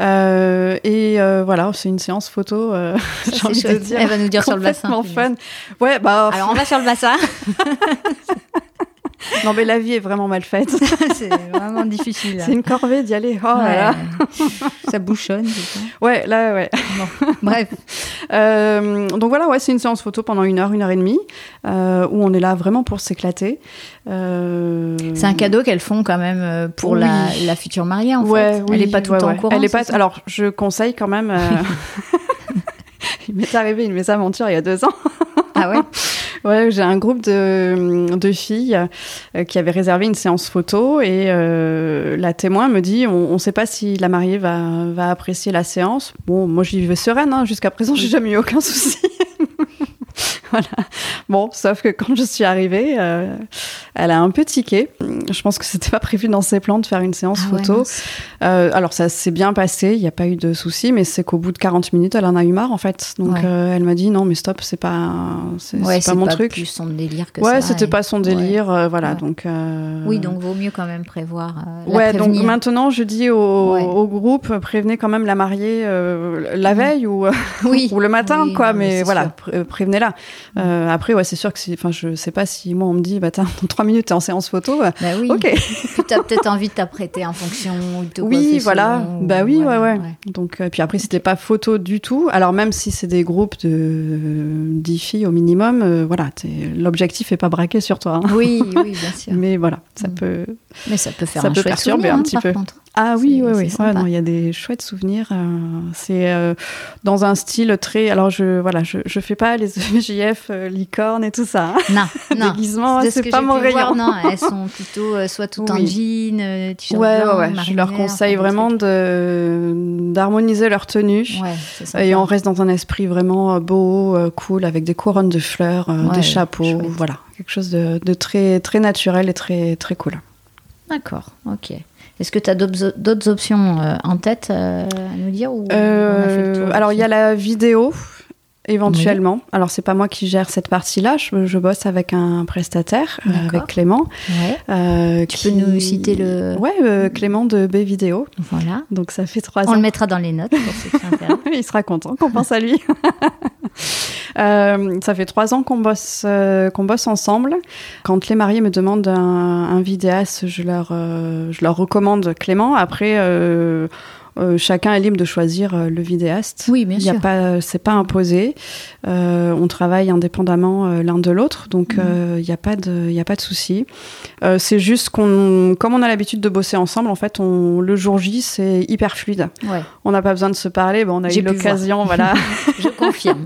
Euh, et voilà, c'est une séance photo, j'ai envie de dire. Elle va nous dire sur le bassin. fun. Ouais, bah. Alors on va sur le bassin. non, mais la vie est vraiment mal faite. c'est vraiment difficile. C'est une corvée d'y aller. Oh, ça bouchonne. Ouais, là, ouais. Bref. Euh, donc voilà, ouais, c'est une séance photo pendant une heure, une heure et demie, euh, où on est là vraiment pour s'éclater. Euh, c'est un cadeau qu'elles font quand même pour la, la, future mariée, en fait. Elle n'est pas tout le temps au courant. Elle est pas. Alors, je conseille quand même. il m'est arrivé une mésaventure il y a deux ans. Ah ouais? Ouais, j'ai un groupe de, de filles euh, qui avaient réservé une séance photo et euh, la témoin me dit on ne sait pas si la mariée va, va apprécier la séance. Bon, moi j'y vais sereine, hein. jusqu'à présent j'ai jamais eu aucun souci. voilà. Bon, sauf que quand je suis arrivée, euh, elle a un peu tiqué. Je pense que c'était pas prévu dans ses plans de faire une séance ah photo. euh, alors ça s'est bien passé, il n'y a pas eu de souci, mais c'est qu'au bout de 40 minutes, elle en a eu marre en fait. Donc euh, elle m'a dit non, mais stop, c'est pas, c'est ouais, pas mon pas truc. Plus son délire que ouais, c'était pas son délire, voilà. Donc oui, donc vaut mieux quand même prévoir. Ouais, donc maintenant je dis au, au, groupe, prévenez quand même la mariée la veille ou, oui. ou le matin, quoi. mais voilà, prévenez-la. Après, ouais, c'est sûr que, enfin, je sais pas si moi on me dit, bah dans trois minutes t'es en séance photo. Bah oui. Ok. puis t'as peut-être envie de t'apprêter en fonction. De oui, voilà. Bah oui, ouais, ouais. Donc, euh, puis après, c'était pas photo du tout. Alors même si c'est des groupes de 10 filles au minimum, euh, voilà, l'objectif est pas braqué sur toi. Hein. Oui, oui, bien sûr. Mais voilà, ça mm. peut. Mais ça peut faire ça un peut perturber un hein, petit peu. Contre. Ah oui, oui, oui. il y a des chouettes souvenirs. Euh, c'est euh, dans un style très. Alors, je voilà, je, je fais pas les EJF euh, licorne et tout ça. Hein. Non, non. Déguisement, c'est pas mon rayon. non, elles sont plutôt soit tout en jean, t-shirt ouais, blanc, ouais, Je leur conseille vraiment de d'harmoniser leur tenue. et on reste dans un esprit vraiment beau, cool, avec des couronnes de fleurs, des chapeaux, voilà, quelque chose de, de très très naturel et très très cool. D'accord, ok. Est-ce que tu as d'autres options euh, en tête euh, à nous dire ou euh, Alors, il y a la vidéo, éventuellement. Alors, c'est pas moi qui gère cette partie-là. Je, bosse avec un prestataire, avec Clément. tu peux nous citer le. Ouais, Clément de B Vidéo. Voilà. Donc, ça fait trois ans. On le mettra dans les notes pour ceux qui Il sera content qu'on pense à lui. Euh, ça fait trois ans qu'on bosse, euh, qu'on bosse ensemble. Quand les mariés me demandent un, un vidéaste, je leur, euh, je leur recommande Clément. Après, euh, chacun est libre de choisir euh, le vidéaste. Oui, bien sûr. Pas, c'est pas imposé. Euh, on travaille indépendamment l'un de l'autre, donc il n'y a pas de, il a pas de souci. c'est juste qu'on, comme on a l'habitude de bosser ensemble, en fait, on, le jour J, c'est hyper fluide. Ouais. On n'a pas besoin de se parler. Bon, on a eu l'occasion, voilà. Je confirme.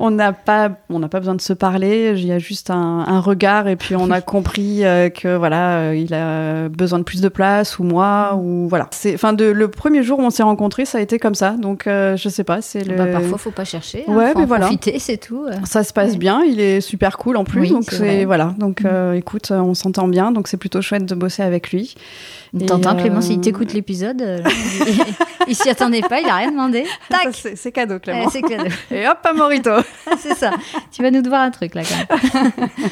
on n'a pas, on n'a pas besoin de se parler. Il y a juste un, un regard et puis on a compris que voilà, il a besoin de plus de place ou moi ou voilà. C'est, enfin, de le premier jour où on s'est rencontrés, ça a été comme ça. Donc, euh, je sais pas, c'est le. Bah, parfois, faut pas chercher. Hein, ouais, faut mais voilà. Profiter, c'est tout. Ça se passe bien. Il est super cool en plus. donc, c'est voilà. Donc, mm. euh, écoute, on s'entend bien. Donc, c'est plutôt chouette de bosser avec lui. T'entends, Clément, s'il t'écoute l'épisode, euh, il, s'y attendait pas, il a rien demandé. Tac C'est cadeau, Clément. cadeau. Et hop, à Morito C'est ça. Tu vas nous devoir un truc, là, quand même.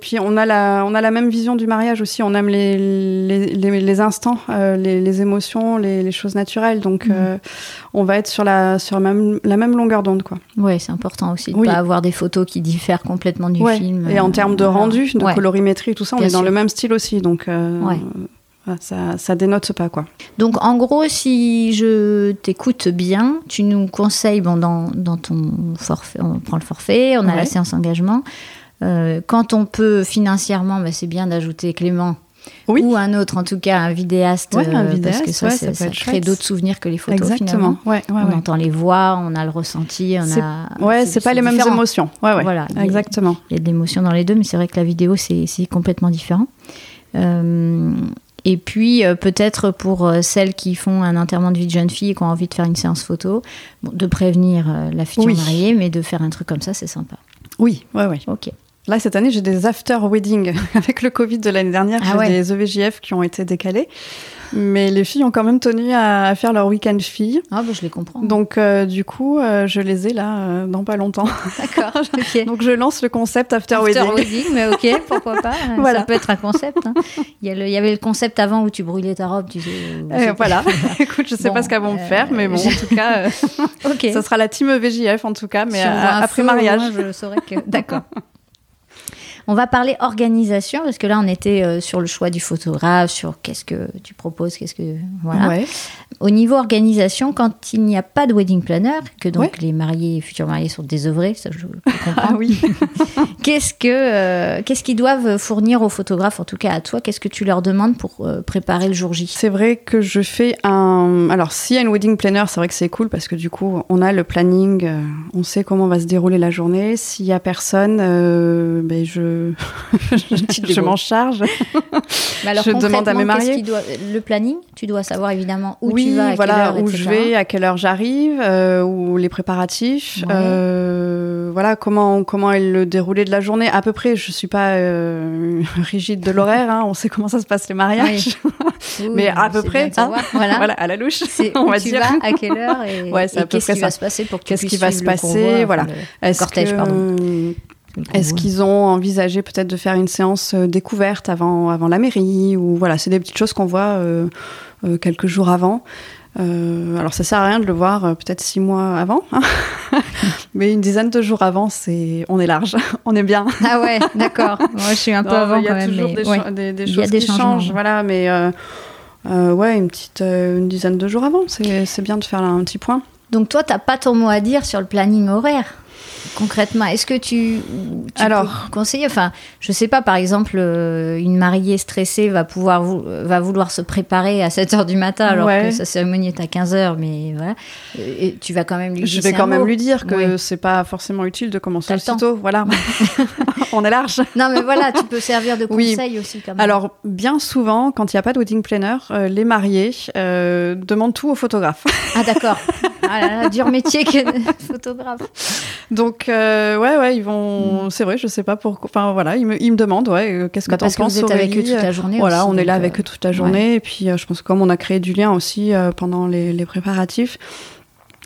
Puis, on a, la, on a la même vision du mariage aussi. On aime les, les, les, instants, euh, les, émotions, les, choses naturelles. Donc, mm. euh, on va être sur la, sur même, la même longueur d'onde, quoi. Oui, c'est important aussi de ne pas avoir des photos qui diffèrent complètement du film. Et en termes de rendu, de colorimétrie, tout ça, on est dans le même style aussi. Donc, ça, ça dénote pas quoi. Donc en gros, si je t'écoute bien, tu nous conseilles bon, dans, dans, ton forfait, on prend le forfait, on a la séance engagement. Euh, quand on peut financièrement, bah, c'est bien d'ajouter Clément. Ou un autre, en tout cas un vidéaste, un euh, parce que ça, ça, crée d'autres souvenirs que les photos. Exactement. on entend les voix, on a le ressenti, on a. Ouais, c'est pas les mêmes émotions. Ouais, Voilà. Exactement. Il y a de l'émotion dans les deux, mais c'est vrai que la vidéo c'est complètement différent. Euh, et puis euh, peut-être pour euh, celles qui font un enterrement de vie de jeune fille et qui ont envie de faire une séance photo, de prévenir euh, la future mariée, mais de faire un truc comme ça, c'est sympa. Oui, ouais, ouais. Ok. Là, cette année, j'ai des after wedding. Avec le Covid de l'année dernière, ah j'ai des EVJF qui ont été décalés. Mais les filles ont quand même tenu à, faire leur week-end filles. Ah, bah, je les comprends. Donc, euh, du coup, euh, je les ai là euh, dans pas longtemps. D'accord. Donc, je lance le concept After, after wedding. mais ok, pourquoi pas. voilà. Ça peut être un concept. Hein. Il, y il, y avait le concept avant où tu brûlais ta robe. Tu sais, voilà. Écoute, je sais pas ce qu'elles vont me faire, mais bon, en tout cas, ok ça sera la team VJF en tout cas, mais après mariage. je saurais que. D'accord. On va parler organisation parce que là on était euh, sur le choix du photographe, sur qu'est-ce que tu proposes, qu'est-ce que voilà. Au niveau organisation, quand il n'y a pas de wedding planner, que donc les mariés et futurs mariés sont désœuvrés, ça je comprends. Ah oui. qu'est-ce que euh, qu'est-ce qu'ils doivent fournir aux photographes, en tout cas à toi Qu'est-ce que tu leur demandes pour euh, préparer le jour J? C'est vrai que je fais un. Alors s'il y a une wedding planner, c'est vrai que c'est cool parce que du coup on a le planning, on sait comment va se dérouler la journée. S'il y a personne, ben je je, m'en charge. alors, je demande à mes mariés. le planning, tu dois savoir évidemment où tu vas, à voilà, quelle heure, où je vais, à quelle heure j'arrive, euh, ou les préparatifs. Euh, voilà comment comment est le déroulé de la journée. À peu près, je suis pas euh, rigide de l'horaire. Hein, on sait comment ça se passe les mariages, mais à peu près, hein, voilà. voilà. à la louche. on va tu dire. Vas, à quelle heure et, qu'est-ce qui va se passer pour que qu'est-ce qui va se passer, voilà. cortège, pardon est-ce qu'ils ont envisagé peut-être de faire une séance euh, découverte avant, avant la mairie ou voilà, c'est des petites choses qu'on voit euh, euh, quelques jours avant. alors ça sert à rien de le voir peut-être six mois avant, hein. mais une dizaine de jours avant, c'est on est large, on est bien. Ah ouais, d'accord. Moi je suis un peu avant Il y a toujours des, des, choses qui changent, voilà, mais ouais, une petite une dizaine de jours avant, c'est bien de faire un petit point. Donc toi, t'as pas ton mot à dire sur le planning horaire? Concrètement Est-ce que tu, tu Alors, peux conseiller Enfin, je sais pas, par exemple, euh, une mariée stressée va pouvoir va vouloir se préparer à 7 h du matin alors que sa cérémonie est à 15 h mais voilà. Et tu vas quand même lui Je vais quand même lui dire que c'est pas forcément utile de commencer tôt. Voilà. On est large. Non, mais voilà, tu peux servir de conseil aussi quand même. Alors, bien souvent, quand il n'y a pas de wedding planner, euh, les mariés euh, demandent tout au photographe. Ah, d'accord. Ah dur métier que photographe. Donc, euh, ouais, ouais, ils vont. Mm. C'est vrai, je sais pas pourquoi. Enfin, voilà, ils me, ils me demandent, ouais, euh, qu'est-ce que bah, tu penses Parce que vous êtes avec eux toute la journée. Voilà, on est là avec eux toute la journée. Et puis, je pense que comme on a créé du lien aussi pendant les, les préparatifs,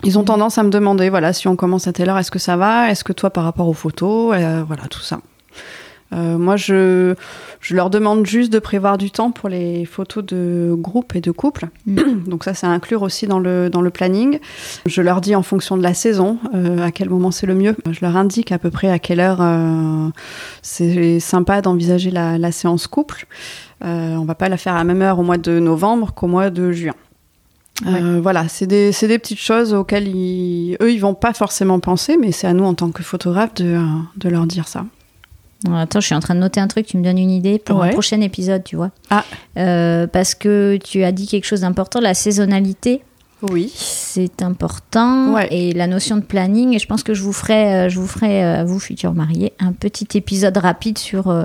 ils ont mm. tendance à me demander, voilà, si on commence à telle heure, est-ce que ça va Est-ce que toi, par rapport aux photos, voilà, tout ça. Euh, moi, je, je leur demande juste de prévoir du temps pour les photos de groupe et de couple. Mm. Donc ça, c'est à inclure aussi dans le, dans le planning. Je leur dis en fonction de la saison euh, à quel moment c'est le mieux. Je leur indique à peu près à quelle heure euh, c'est sympa d'envisager la, la, séance couple. on va pas la faire à la même heure au mois de novembre qu'au mois de juin. voilà, c'est des, des, petites choses auxquelles ils, eux, ils vont pas forcément penser, mais c'est à nous, en tant que photographe, de, de leur dire ça. Attends, je suis en train de noter un truc, tu me donnes une idée pour un prochain épisode, tu vois. Ah. parce que tu as dit quelque chose d'important, la saisonnalité. Oui. C'est important. Et la notion de planning, et je pense que je vous ferai, euh, je vous ferai, à vous futurs mariés, un petit épisode rapide sur euh,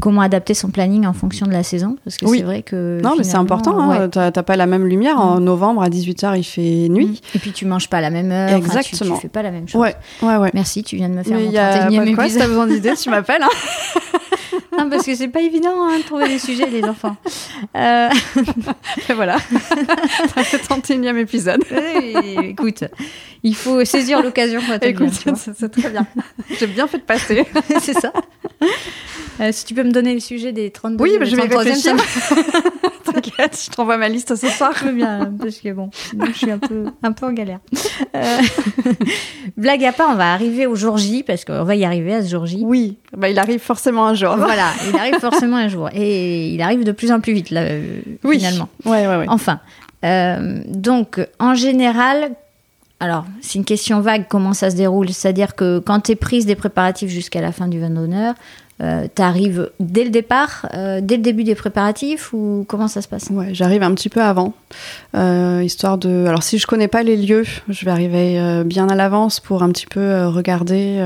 comment adapter son planning en fonction de la saison. Parce que c'est vrai que. Non, mais c'est important. Hein. Tu n'as pas la même lumière. En mm. novembre, à 18h, il fait nuit. Mm. Et puis tu manges pas à la même heure. Exactement. tu, fais pas la même chose. Ouais, ouais, ouais. Merci, tu viens de me faire mais mon 31e épisode. Si tu as besoin d'idées, tu m'appelles. Hein. non, parce que c'est pas évident hein, de trouver des sujets, les enfants. Euh... Et voilà. C'est le 31e épisode. écoute, il faut saisir l'occasion. Écoute, c'est très bien. J'ai bien fait de passer. c'est ça. Euh, si tu peux me donner le sujet des 32 Oui, je vais réfléchir. T'inquiète, je t'envoie ma liste ce soir. Je bien, parce que bon, je suis un peu, un peu en galère. Euh, blague à part, on va arriver au jour J, parce qu'on va y arriver à ce jour J. Oui, bah, il arrive forcément un jour. Voilà, il arrive forcément un jour. Et il arrive de plus en plus vite, là, euh, oui. finalement. Ouais, ouais, ouais. Enfin, donc, en général, alors, c'est une question vague comment ça se déroule. C'est-à-dire que quand tu es prise des préparatifs jusqu'à la fin du vin d'honneur, euh, T'arrives dès le départ, euh, dès le début des préparatifs ou comment ça se passe? Ouais, j'arrive un petit peu avant, euh, histoire de. Alors si je connais pas les lieux, je vais arriver euh, bien à l'avance pour un petit peu regarder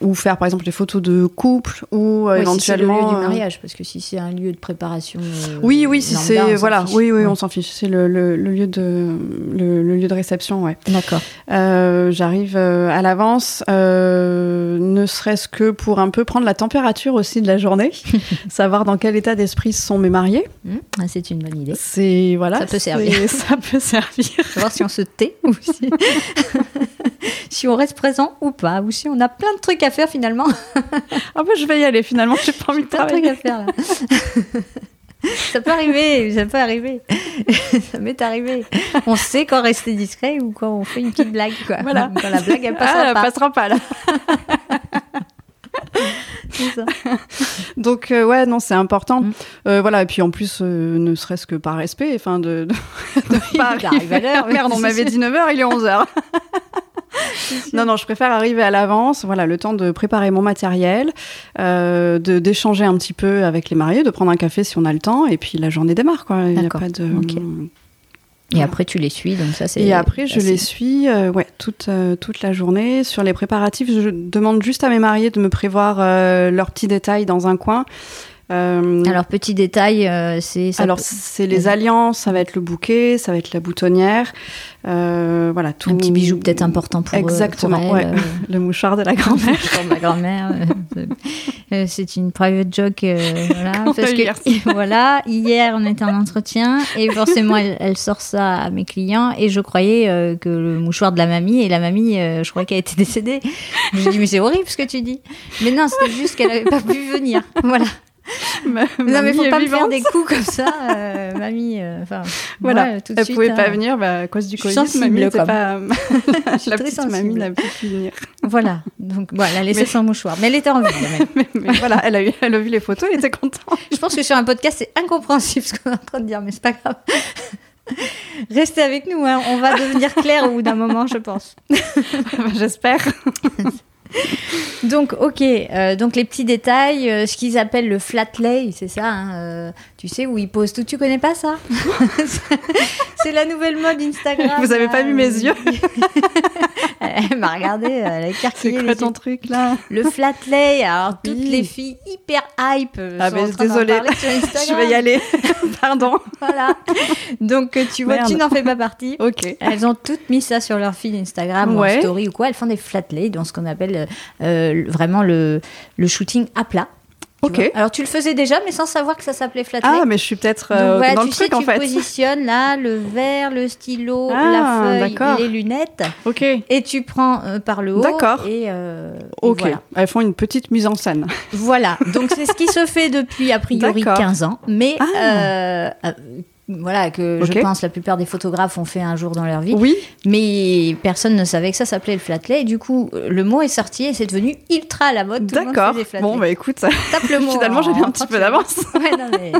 ou faire par exemple des photos de couple ou éventuellement. Si c'est le lieu du mariage, parce que si c'est un lieu de préparation. oui, oui, si c'est voilà, oui, oui, on s'en fiche. C'est le, le, lieu de le, lieu de réception, ouais. D'accord. j'arrive à l'avance, ne serait-ce que pour un peu prendre la température aussi de la journée, savoir dans quel état d'esprit sont mes mariés. Mmh. Ah, c'est une bonne idée. C'est voilà, ça peut servir. Ça peut servir. Savoir si on se tait ou si, si on reste présent ou pas, ou si on a plein de trucs à faire finalement. ah bah je vais y aller finalement. J'ai pas envie de travailler. Plein de trucs à faire là. ça peut arriver, ça peut arriver. ça m'est arrivé. On sait quand rester discret ou quand on fait une petite blague. Quoi. Voilà. Quand la blague, elle passera ah, elle pas. passera pas là. Ça. Donc euh, ouais, non, c'est important. Mm. Euh, voilà, et puis en plus, euh, ne serait-ce que par respect, enfin de, de, de pas arriver à l'heure. Merde, on m'avait dit 9h, il est 11h. non, non, je préfère arriver à l'avance, voilà, le temps de préparer mon matériel, de d'échanger un petit peu avec les mariés, de prendre un café si on a le temps, et puis la journée démarre, quoi. Il n'y a pas de. Et après, tu les suis, donc ça, c'est. Et après, je les suis, euh, ouais, toute, euh, toute la journée. Sur les préparatifs, je demande juste à mes mariés de me prévoir euh, leurs petits détails dans un coin. Alors, petit détail, c'est. Alors, c'est les alliances, ça va être le bouquet, ça va être la boutonnière. Euh, voilà, tout... Un petit bijou peut-être important pour, euh, Exactement, pour elle, euh. le mouchoir de la grand-mère. pour ma grand-mère. c'est une private joke. voilà, parce que, voilà, hier on était en entretien et forcément elle, sort ça à mes clients et je croyais que le mouchoir de la mamie et la mamie, je crois qu'elle était décédée. Je dis mais c'est horrible ce que tu dis. Mais non, c'était juste qu'elle n'avait pas pu venir. Voilà. Ma, non, mais faut pas me faire des coups comme ça, euh, mamie. Euh, voilà, tout de elle suite, pouvait pas hein. venir bah, à cause du Covid. mamie comme. pas. la petite mamie n'a pu venir. Voilà, donc bon, elle a laissé Mais- son mouchoir, mais elle était en vie. mais, mais voilà, elle a, eu, elle a vu les photos, elle était contente. Je pense que sur un podcast, c'est incompréhensible ce qu'on est en train de dire, mais c'est pas grave. Restez avec nous, hein. on va devenir clair au bout d'un moment, je pense. J'espère. Donc, ok, euh, donc les petits détails, euh, ce qu'ils appellent le flat lay, c'est ça, hein, euh, tu sais, où ils posent tout. Tu connais pas ça C'est la nouvelle mode Instagram. Vous avez pas vu mes yeux Elle m'a regardé, elle a C'est écarquillé quoi les ton truc là Le flat lay, alors toutes Oui. les filles hyper hype euh, Ah sont ben en train désolée, je vais y aller. Pardon. Voilà. Donc euh, tu vois, tu n'en fais pas partie. Ok. Elles ont toutes mis ça sur leur feed Instagram ou en story ou quoi. Elles font des flat lay dans ce qu'on appelle euh, vraiment le, le shooting à plat. Tu Ok. Alors tu le faisais déjà, mais sans savoir que ça s'appelait flat. Ah, mais je suis peut-être euh, voilà, dans tu le sais, truc en tu fait. positionnes là le verre, le stylo, Ah, la feuille, d'accord. les lunettes, Ok. et tu prends euh, par le haut. D'accord. Et, euh, et Ok. voilà. Elles font une petite mise en scène. Voilà, donc c'est ce qui se fait depuis a priori D'accord. 15 ans, mais Ah. Euh, euh, voilà que je pense la plupart des photographes ont fait un jour dans leur vie, Oui. mais personne ne savait que ça s'appelait le flatlay. Et du coup, le mot est sorti et c'est devenu ultra à la mode. D'accord. flatlay. Bon, bah écoute, Tape le mot. finalement, en j'avais un petit 30 peu d'avance. Ouais, non, mais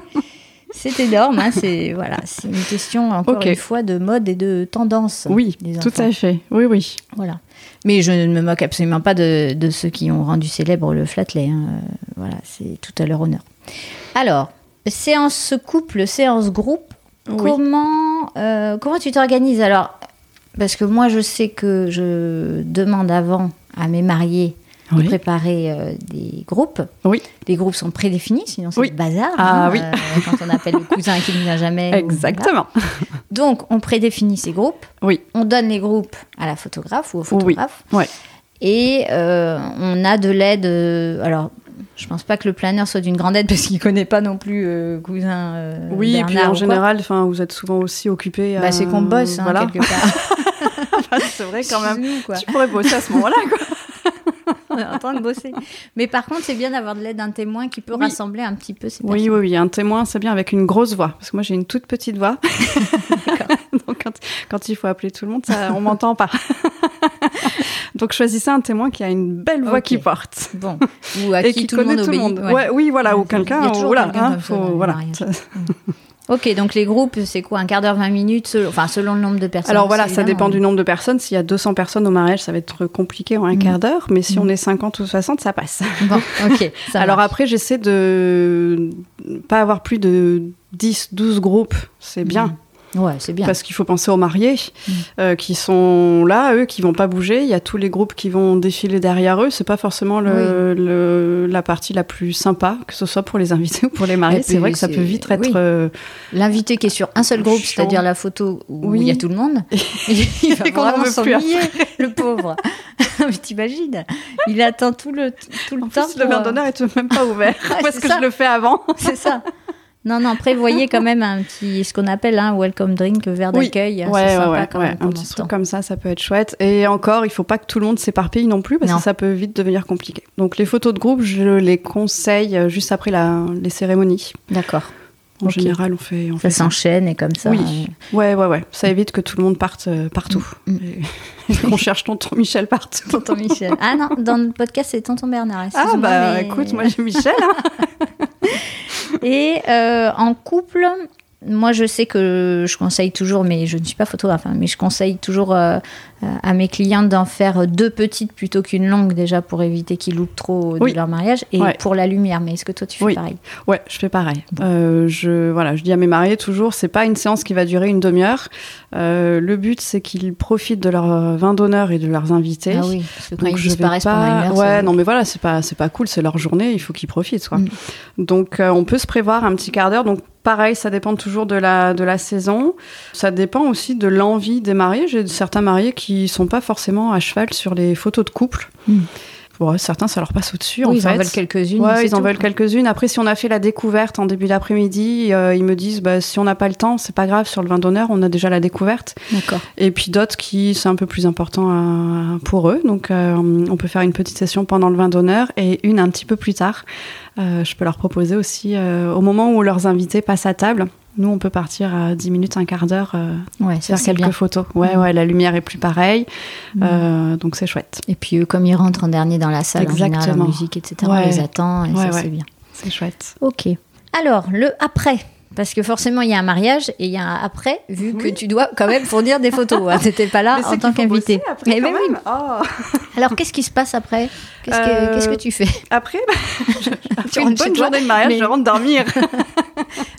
C'est énorme, hein, c'est voilà, c'est une question encore une fois de mode et de tendance. Oui, tout à fait. Oui, oui. Voilà. Mais je ne me moque absolument pas de, ceux qui ont rendu célèbre le Flatley. Hein. Voilà, c'est tout à leur honneur. Alors, séance couple, séance groupe. Comment, euh, comment tu t'organises Alors, parce que moi, je sais que je demande avant à mes mariés de préparer euh, des groupes. Oui. Les groupes sont prédéfinis, sinon c'est le bazar. Ah hein, oui. Euh, quand on appelle le cousin qui ne vient jamais. Exactement. Donc, on prédéfinit ces groupes. Oui. On donne les groupes à la photographe ou au photographe. Oui. Et on a de l'aide. alors, je pense pas que le planeur soit d'une grande aide parce qu'il connaît pas non plus euh, cousin. Euh, oui, et puis en général, enfin, vous êtes souvent aussi occupé. Bah, c'est qu'on bosse hein, quelque part. c'est vrai quand même. Tu pourrais bosser à ce moment-là, quoi. On est en train de bosser. Mais par contre, c'est bien d'avoir de l'aide d'un témoin qui peut rassembler un petit peu ces oui, Oui, oui, un témoin, c'est bien avec une grosse voix. Parce que moi, j'ai une toute petite voix. Donc, quand, quand, il faut appeler tout le monde, ça, on m'entend pas. Donc choisissez un témoin qui a une belle voix qui porte. Bon. Ou à qui, tout le monde tout le monde. oui, voilà, ou quelqu'un. Voilà, hein, voilà. Ok, donc les groupes, c'est quoi Un quart d'heure, 20 minutes Enfin, selon le nombre de personnes. Alors voilà, ça dépend du nombre de personnes. S'il y a 200 personnes au mariage, ça va être compliqué en un quart mm. d'heure. Mais si on mm. est 50 ou 60, ça passe. Bon, ok. Alors après, j'essaie de pas avoir plus de 10, 12 groupes. C'est bien. Mm. Ouais, c'est bien. Parce qu'il faut penser aux mariés mm. euh, qui sont là, eux, qui vont pas bouger. Il y a tous les groupes qui vont défiler derrière eux. C'est pas forcément le, la partie la plus sympa, que ce soit pour les invités ou pour les mariés. C'est vrai que ça peut vite être. Euh, L'invité qui est sur un seul groupe, c'est-à-dire la photo où il y a tout le monde, il va vraiment s'ennuyer, le pauvre. Mais t'imagines Il attend tout le, tout le en temps. Plus, le verre d'honneur est même pas ouvert. parce que je le fais avant. C'est ça. Non, non, prévoyez quand même un petit, ce qu'on appelle un welcome drink, verre d'accueil. Oui. Ouais, ouais, ouais, un petit truc comme ça, ça peut être chouette. Et encore, il faut pas que tout le monde s'éparpille non plus, parce que ça peut vite devenir compliqué. Donc les photos de groupe, je les conseille euh, juste après la, les cérémonies. D'accord. En général, on fait. On ça s'enchaîne et comme ça. Oui. Euh, ouais, ouais, ouais. Ça évite que tout le monde parte euh, partout. Mm. Et, qu'on cherche tonton Michel partout. Tonton Michel. Ah non, dans le podcast, c'est tonton Bernard. Ah bah écoute, moi j'ai Michel. Hein. Et euh, en couple, moi, je sais que je conseille toujours, mais je ne suis pas photographe, hein, mais je conseille toujours euh, euh, à mes clients d'en faire deux petites plutôt qu'une longue déjà pour éviter qu'ils loupent trop de leur mariage et pour la lumière. Mais est-ce que toi, tu fais pareil? Ouais, je fais pareil. je voilà, je dis à mes mariés toujours, c'est pas une séance qui va durer une demi-heure. le but, c'est qu'ils profitent de leur vin d'honneur et de leurs invités. Ah oui, parce que quand ils disparaissent pas... pendant une heure, ouais, non, mais voilà, c'est pas c'est pas cool, c'est leur journée, il faut qu'ils profitent, quoi. Mm. Donc, on peut se prévoir un petit quart d'heure. Donc Pareil, ça dépend toujours de la, de la saison. Ça dépend aussi de l'envie des mariés. J'ai certains mariés qui sont pas forcément à cheval sur les photos de couple. Hmm certains, ça leur passe au-dessus. ils en veulent quelques-unes. Ouais, ils en veulent quelques-unes. Après, si on a fait la découverte en début d'après-midi, euh, ils me disent bah, si on n'a pas le temps, c'est pas grave, sur le vin d'honneur, on a déjà la découverte. D'accord. Et puis d'autres qui, c'est un peu plus important euh, pour eux. Donc, euh, on peut faire une petite session pendant le vin d'honneur et une un petit peu plus tard. je peux leur proposer aussi, au moment où leurs invités passent à table, nous, on peut partir à 10 minutes, un quart d'heure, euh, ouais, faire quelques bien. photos. Ouais, mm. ouais, la lumière est plus pareille, mm. euh, donc c'est chouette. Et puis, eux, comme ils rentrent en dernier dans la salle, Exactement. en général, la musique, etc., on les attend, et ça, c'est bien. C'est chouette. Ok. Alors, le après. Parce que forcément, il y a un mariage et il y a un après, vu que tu dois quand même fournir des photos. Hein. Tu n'étais pas là en tant qu'invité. Mais même oui. Oh. Alors, qu'est-ce qui se passe après? Qu'est-ce que, euh, tu fais? Après, après une bonne journée de mariage, je rentre dormir.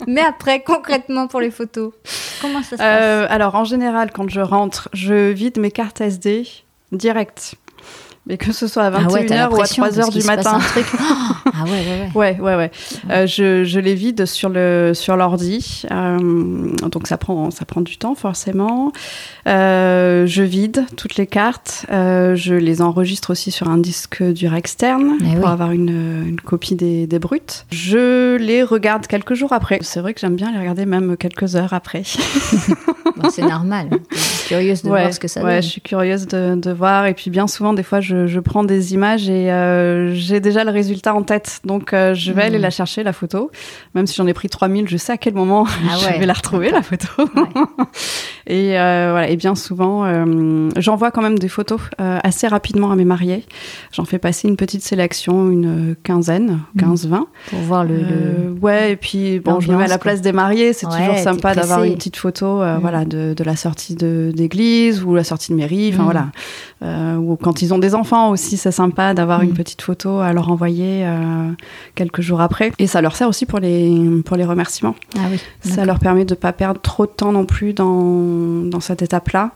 mais après, concrètement pour les photos, comment ça se euh, passe Alors, en général, quand je rentre, je vide mes cartes SD direct mais que ce soit à 21h ah ou à 3h du matin. ah ouais, ouais, ouais. ouais, ouais, ouais. Euh, je, je, les vide sur le sur l'ordi, euh, donc ça prend ça prend du temps forcément. Euh, je vide toutes les cartes, je les enregistre aussi sur un disque dur externe eh pour avoir une, une, copie des, des brutes. Je les regarde quelques jours après. C'est vrai que j'aime bien les regarder même quelques heures après. bon, c'est normal. Je suis curieuse de voir ce que ça donne. Ouais, je suis curieuse de, de voir et puis bien souvent des fois je je, prends des images et j'ai déjà le résultat en tête. Donc, je vais aller mmh. la chercher, la photo. Même si j'en ai pris 3000, je sais à quel moment ah je vais la retrouver, la photo. et, voilà, et bien souvent, j'envoie quand même des photos assez rapidement à mes mariés. J'en fais passer une petite sélection, une quinzaine, 15-20. Pour voir le, Ouais, et puis bon, je me mets à la place des mariés. C'est toujours sympa d'avoir une petite photo mm. voilà, de, de, la sortie d'église ou la sortie de mairie. Enfin, voilà. Euh, ou quand ils ont des enfants aussi, c'est sympa d'avoir une mm. petite photo à leur envoyer euh, quelques jours après. Et ça leur sert aussi pour les, pour les remerciements. Ah oui, ça leur permet de ne pas perdre trop de temps non plus dans, dans cette étape-là.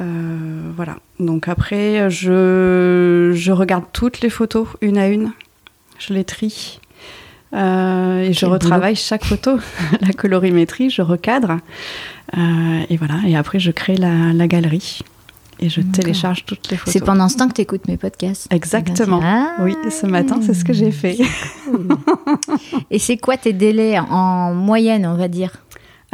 Euh, voilà. Donc après, je, je regarde toutes les photos une à une. Je les trie. et je retravaille chaque photo, la colorimétrie, je recadre. et voilà, et après je crée la, la galerie et je télécharge toutes les photos. C'est pendant ce temps que tu écoutes mes podcasts. Exactement. Ah, oui, ce matin, c'est ce que j'ai fait. et c'est quoi tes délais en moyenne, on va dire?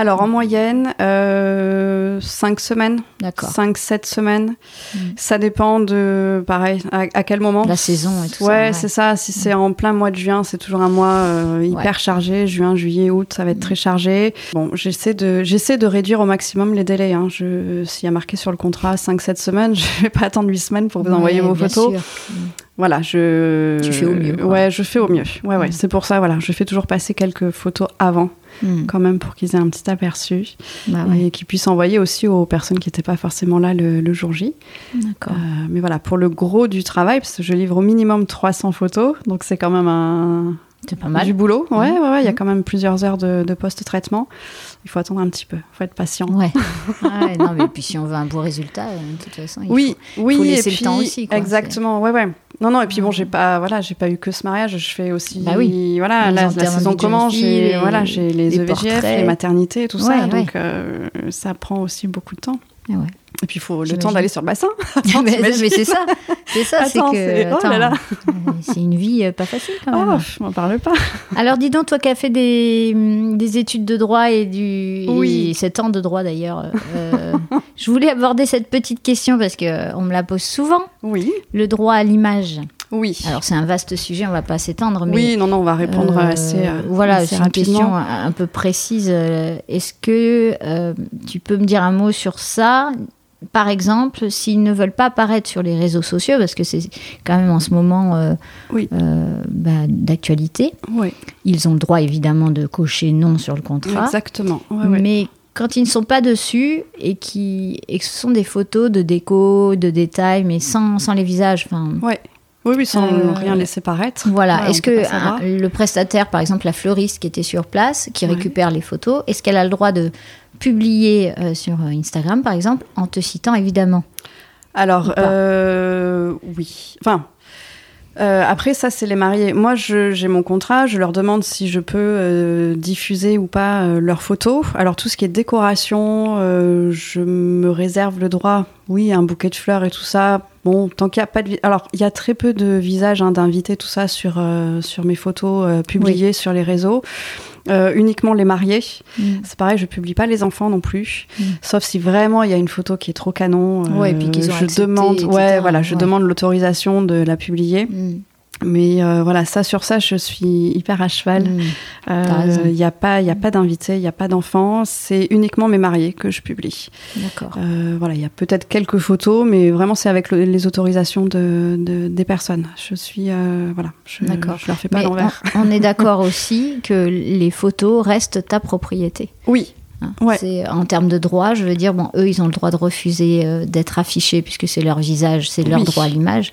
Alors en moyenne, euh, 5 semaines. D'accord. 5-7 semaines. Mm. Ça dépend de, pareil, à, quel moment. La saison et tout ça. Ouais, c'est ça. Si c'est en plein mois de juin, c'est toujours un mois euh, hyper chargé. Juin, juillet, août, ça va être mm. très chargé. Bon, j'essaie de, j'essaie de réduire au maximum les délais. Hein. Je, s'il y a marqué sur le contrat 5-7 semaines, je vais pas attendre 8 semaines pour vous envoyer vos photos. Mm. Voilà, je. Tu fais au mieux. Ouais, je fais au mieux. Ouais, ouais. C'est pour ça, voilà, je fais toujours passer quelques photos avant Hmm. quand même pour qu'ils aient un petit aperçu bah et qu'ils puissent envoyer aussi aux personnes qui n'étaient pas forcément là le, jour J. D'accord. Euh, mais voilà, pour le gros du travail, parce que je livre au minimum 300 photos, donc c'est quand même un, c'est pas mal. Du boulot, ouais, ouais, ouais. Il y a hmm. quand même plusieurs heures de, de post-traitement. Il faut attendre un petit peu. Il faut être patient. Ouais. ouais. non, mais puis si on veut un beau résultat, euh, de toute façon, il oui, faut, oui, faut laisser le temps aussi. Quoi. Exactement. Ouais, ouais. Non, non, et puis bon, j'ai pas, voilà, j'ai pas eu que ce mariage, je fais aussi, bah oui. voilà, la, saison commence, j'ai, voilà, j'ai les, les EVGF, les maternités, tout ça, donc euh, ça prend aussi beaucoup de temps. Et, ouais. Et puis il faut le temps d'aller sur le bassin. mais, c'est ça, c'est ça, c'est que, oh c'est une vie euh, pas facile quand même. Oh, je m'en parle pas. Alors dis donc, toi qui as fait des, des études de droit et du, oui, 7 ans de droit d'ailleurs, euh, je voulais aborder cette petite question parce que on me la pose souvent. Oui. Le droit à l'image. Oui. Alors c'est un vaste sujet, on va pas s'étendre. Mais, oui, non, non, on va répondre euh, assez. Euh, voilà, c'est une question un peu précise. Euh, est-ce que tu peux me dire un mot sur ça? Par exemple, s'ils ne veulent pas apparaître sur les réseaux sociaux, parce que c'est quand même en ce moment oui. bah, d'actualité, oui. ils ont le droit évidemment de cocher non sur le contrat. Exactement. mais quand ils ne sont pas dessus et, qui, et que ce sont des photos de déco, de détails, mais sans, sans les visages. Ouais. Oui, oui, sans euh, rien laisser paraître. Voilà. est-ce que le prestataire, par exemple la fleuriste qui était sur place, qui récupère les photos, est-ce qu'elle a le droit de publier euh, sur euh, Instagram, par exemple, en te citant évidemment Alors, oui. Enfin, euh, après, ça, c'est les mariés. Moi, j'ai mon contrat, je leur demande si je peux euh, diffuser ou pas euh, leurs photos. Alors, tout ce qui est décoration, je me réserve le droit, oui, un bouquet de fleurs et tout ça. Bon, tant qu'il n'y a pas de... Alors, il y a très peu de visages hein, d'invités, tout ça, sur, sur mes photos publiées sur les réseaux. Euh, uniquement les mariés. Mm. C'est pareil, je publie pas les enfants non plus, mm. sauf si vraiment il y a une photo qui est trop canon. ouais, et puis qu'ils ont je demande, ouais, voilà, je demande l'autorisation de la publier. Mm. Mais euh, voilà, ça sur ça, je suis hyper à cheval. Il mmh, n'y euh, a pas, il a pas d'invités, il n'y a pas d'enfants. C'est uniquement mes mariés que je publie. D'accord. Euh, voilà, il y a peut-être quelques photos, mais vraiment c'est avec les autorisations de, des personnes. Je suis, voilà, je, je leur fais pas l'envers. On, on est d'accord aussi que les photos restent ta propriété. Oui, Hein. C'est en termes de droit, je veux dire, bon, eux, ils ont le droit de refuser d'être affichés puisque c'est leur visage, c'est leur droit à l'image.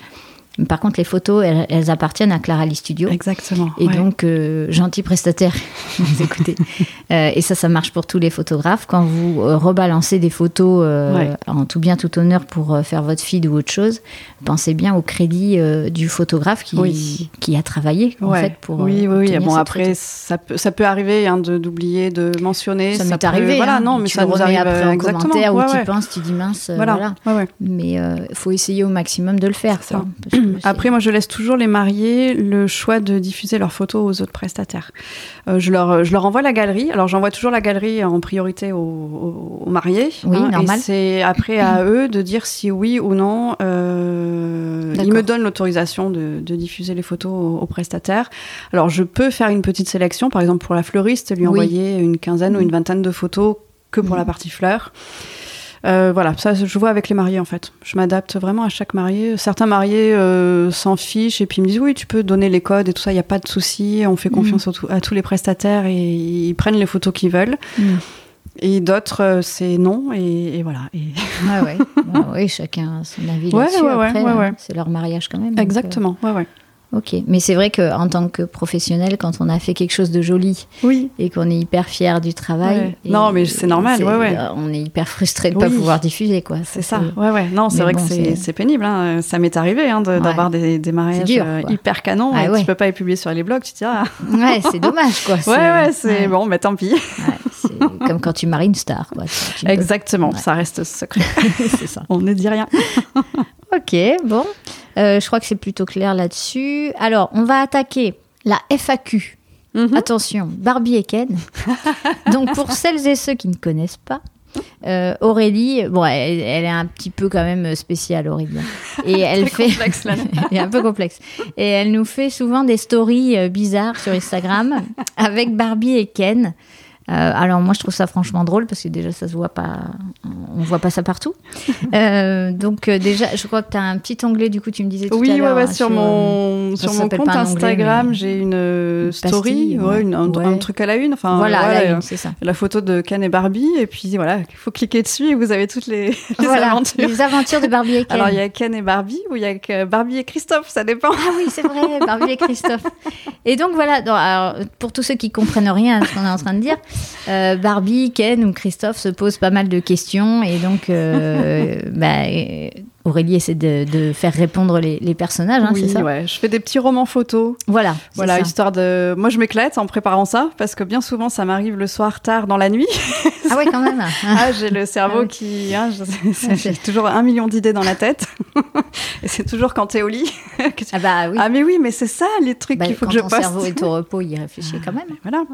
Par contre, les photos, elles, appartiennent à Clara Lee Studio. Exactement. Et donc, euh, gentil prestataire, vous écoutez. Euh, et ça, ça marche pour tous les photographes. Quand vous euh, rebalancez des photos en tout bien, tout honneur pour faire votre feed ou autre chose, pensez bien au crédit du photographe qui, qui a travaillé, en fait, pour. Oui, oui, oui. Bon, après, ça peut, ça peut arriver hein, d'oublier de, mentionner. Ça, m'est arrivé. Voilà, hein. non, mais ça nous arrive après en commentaire où tu penses, tu dis mince. voilà. Mais il faut essayer au maximum de le faire. Ça. Après, moi, je laisse toujours les mariés le choix de diffuser leurs photos aux autres prestataires. Euh, je, leur, je leur envoie la galerie. Alors, j'envoie toujours la galerie en priorité aux, mariés. Oui, hein, normal. Et c'est après à eux de dire si oui ou non euh, il me donne l'autorisation de, diffuser les photos aux, prestataires. Alors, je peux faire une petite sélection, par exemple pour la fleuriste, lui envoyer une quinzaine ou une vingtaine de photos que pour la partie fleurs. Euh, voilà, ça je vois avec les mariés en fait. Je m'adapte vraiment à chaque marié. Certains mariés euh, s'en fichent et puis ils me disent oui, tu peux donner les codes et tout ça, il n'y a pas de souci. On fait confiance mm. à tous les prestataires et ils prennent les photos qu'ils veulent. Mm. Et d'autres, euh, c'est non, et, voilà. Et... ouais. Bah oui, chacun son avis là-dessus. Hein. c'est leur mariage quand même. Exactement, ouais, ouais. Ok, mais c'est vrai qu'en tant que professionnel, quand on a fait quelque chose de joli oui. et qu'on est hyper fier du travail, non mais c'est normal, ouais, ouais. on est hyper frustré de ne pas pouvoir diffuser quoi. C'est ça, ouais ouais. Non, c'est vrai que c'est pénible. Hein. Ça m'est arrivé hein, d'avoir des, des, mariages euh, hyper canons ah, et tu peux pas les publier sur les blogs, tu te dis ah. Ouais, c'est dommage quoi. Ouais ouais, c'est bon, mais tant pis. c'est comme quand tu maries une star quoi. Exactement, ça reste secret. c'est ça. On ne dit rien. ok, bon. Euh, je crois que c'est plutôt clair là-dessus. Alors, on va attaquer la FAQ. Mhm. Attention, Barbie et Ken. Donc, pour celles et ceux qui ne connaissent pas, euh, Aurélie, bon, elle, est un petit peu quand même spéciale, Aurélie. Et elle fait. Complexe, là. elle est un peu complexe. Et elle nous fait souvent des stories euh, bizarres sur Instagram avec Barbie et Ken. Euh, alors moi je trouve ça franchement drôle parce que déjà ça se voit pas, on voit pas ça partout. Euh, donc euh, déjà je crois que tu as un petit onglet du coup tu me disais tout oui, à l'heure. Oui, hein, sur, mon sur mon compte Instagram j'ai une, story, un, truc à la une, enfin voilà, c'est ça. La photo de Ken et Barbie et puis voilà il faut cliquer dessus et vous avez toutes les, aventures. Les aventures de Barbie et Ken. Alors il y a Ken et Barbie ou il y a Barbie et Christophe ça dépend. Ah oui c'est vrai Barbie et Christophe. Et donc voilà alors, pour tous ceux qui comprennent rien à ce qu'on est en train de dire. Euh, Barbie, Ken ou Christophe se posent pas mal de questions et donc euh, bah, Aurélie essaie de, faire répondre les, personnages, hein, c'est ça ouais. Je fais des petits romans photos. Voilà. Voilà, histoire de. Moi, je m'éclate en préparant ça parce que bien souvent, ça m'arrive le soir tard dans la nuit. ah ouais, quand même. ah, j'ai le cerveau ah qui. Hein, j'ai toujours un million d'idées dans la tête. Et c'est toujours quand t'es au lit. ah bah oui. Ah mais oui, mais c'est ça les trucs bah, qu'il faut que je poste. Quand ton cerveau est au repos, il réfléchit quand même. Voilà.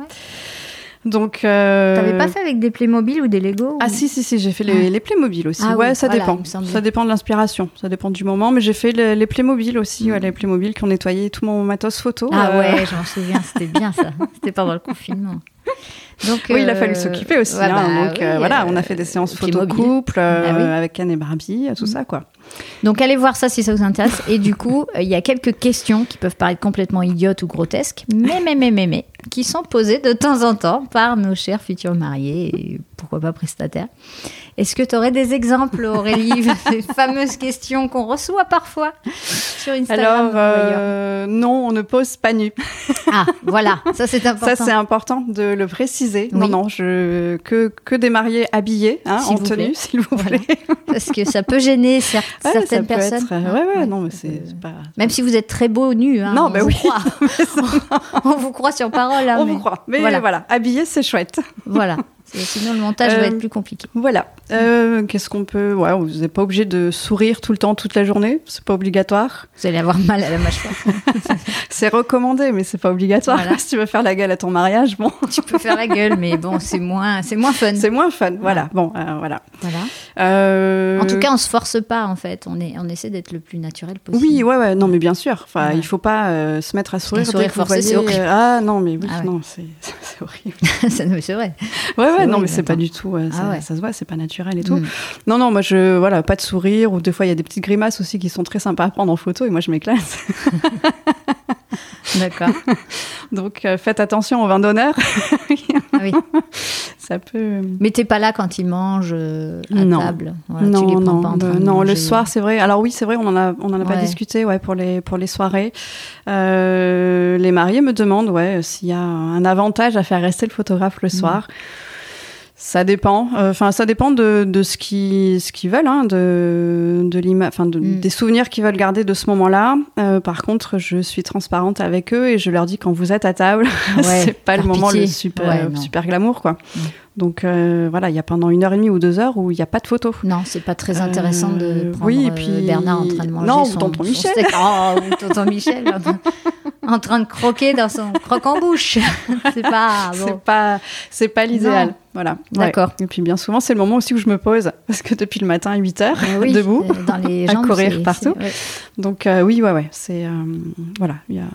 Donc, euh... t'avais pas fait avec des Playmobil ou des Lego Ah si si si, j'ai fait les, les, Playmobil aussi. Ah ouais, ça dépend. Ça dépend de l'inspiration, ça dépend du moment. Mais j'ai fait les, les Playmobil aussi, ouais, les Playmobil qui ont nettoyé tout mon matos photo. Ah euh. ouais, je m'en souviens, c'était bien ça. c'était pendant le confinement. Donc, oui, il a fallu euh, s'occuper aussi. Hein. Bah donc euh, voilà, on a fait des séances photo couple bah avec Anne et Barbie, tout ça quoi. Donc allez voir ça si ça vous intéresse. Et du coup, il y a quelques questions qui peuvent paraître complètement idiotes ou grotesques, mais mais mais mais mais qui sont posées de temps en temps par nos chers futurs mariés et pourquoi pas prestataires. Est-ce que tu aurais des exemples, Aurélie, des fameuses questions qu'on reçoit parfois sur Instagram Alors, euh, non, on ne pose pas nu. ah, voilà, ça c'est important. Ça c'est important de le préciser. Non, non, je, que, que des mariés habillés, hein, en tenue, s'il vous plaît. Parce que ça peut gêner certaines personnes. Être... Ouais, ouais, non, mais c'est pas... Même si vous êtes très beau nu, hein, non, on, vous oui. croit. on vous croit sur parole. Hein, on vous croit. Mais voilà, voilà habillé, c'est chouette. Voilà. Sinon, le montage va être euh, plus compliqué. Voilà. Euh, qu'est-ce qu'on peut. Ouais, vous n'êtes pas obligé de sourire tout le temps, toute la journée. C'est pas obligatoire. Vous allez avoir mal à la mâchoire. c'est recommandé, mais c'est pas obligatoire. Si tu veux faire la gueule à ton mariage, bon. tu peux faire la gueule, mais bon, c'est moins, c'est moins fun. C'est moins fun. Voilà. Bon, euh, voilà. Voilà. En tout cas, on se force pas, en fait. On, est, on essaie d'être le plus naturel possible. Oui, ouais, ouais. Non, mais bien sûr. Enfin, il faut pas se mettre à sourire. Un sourire forcé, c'est horrible. Ah non, mais oui, ah non, c'est horrible. c'est vrai. Ouais, ouais non, mais c'est pas du tout. Ah ça, se voit, c'est pas naturel et tout. Mm. Non, non, moi, je, voilà, pas de sourire, ou des fois, il y a des petites grimaces aussi qui sont très sympas à prendre en photo, et moi, je m'éclate. D'accord. Donc, euh, faites attention au vin d'honneur. Ah oui. Ça peut. Mais t'es pas là quand ils mangent euh, à non. table. non, non, non. Le soir, c'est vrai. Alors oui, c'est vrai, on en a, on en a pas discuté, ouais, pour les, pour les soirées. Euh, les mariés me demandent, ouais, s'il y a un avantage à faire rester le photographe le mm. soir. Ça dépend. Euh, enfin, ça dépend de, de ce qu'ils ce qu'ils veulent, hein, de de enfin mm. des souvenirs qu'ils veulent garder de ce moment-là. Euh, par contre, je suis transparente avec eux et je leur dis quand vous êtes à table, c'est pas le moment le super super glamour, quoi. Mm. Donc euh, voilà, il y a pendant une heure et demie ou deux heures où il n'y a pas de photos. Non, c'est pas très intéressant de prendre oui, puis... Bernard en train de manger non, son, tonton Michel. Oh, tonton Michel. en train de croquer dans son croque en bouche. c'est pas bon. C'est pas, c'est pas l'idéal. Voilà. D'accord. Et puis bien souvent, c'est le moment aussi où je me pose parce que depuis le matin à 8 heures, eh debout, dans les jambes, à courir partout. Donc euh, oui, ouais, ouais. C'est euh, voilà, il y a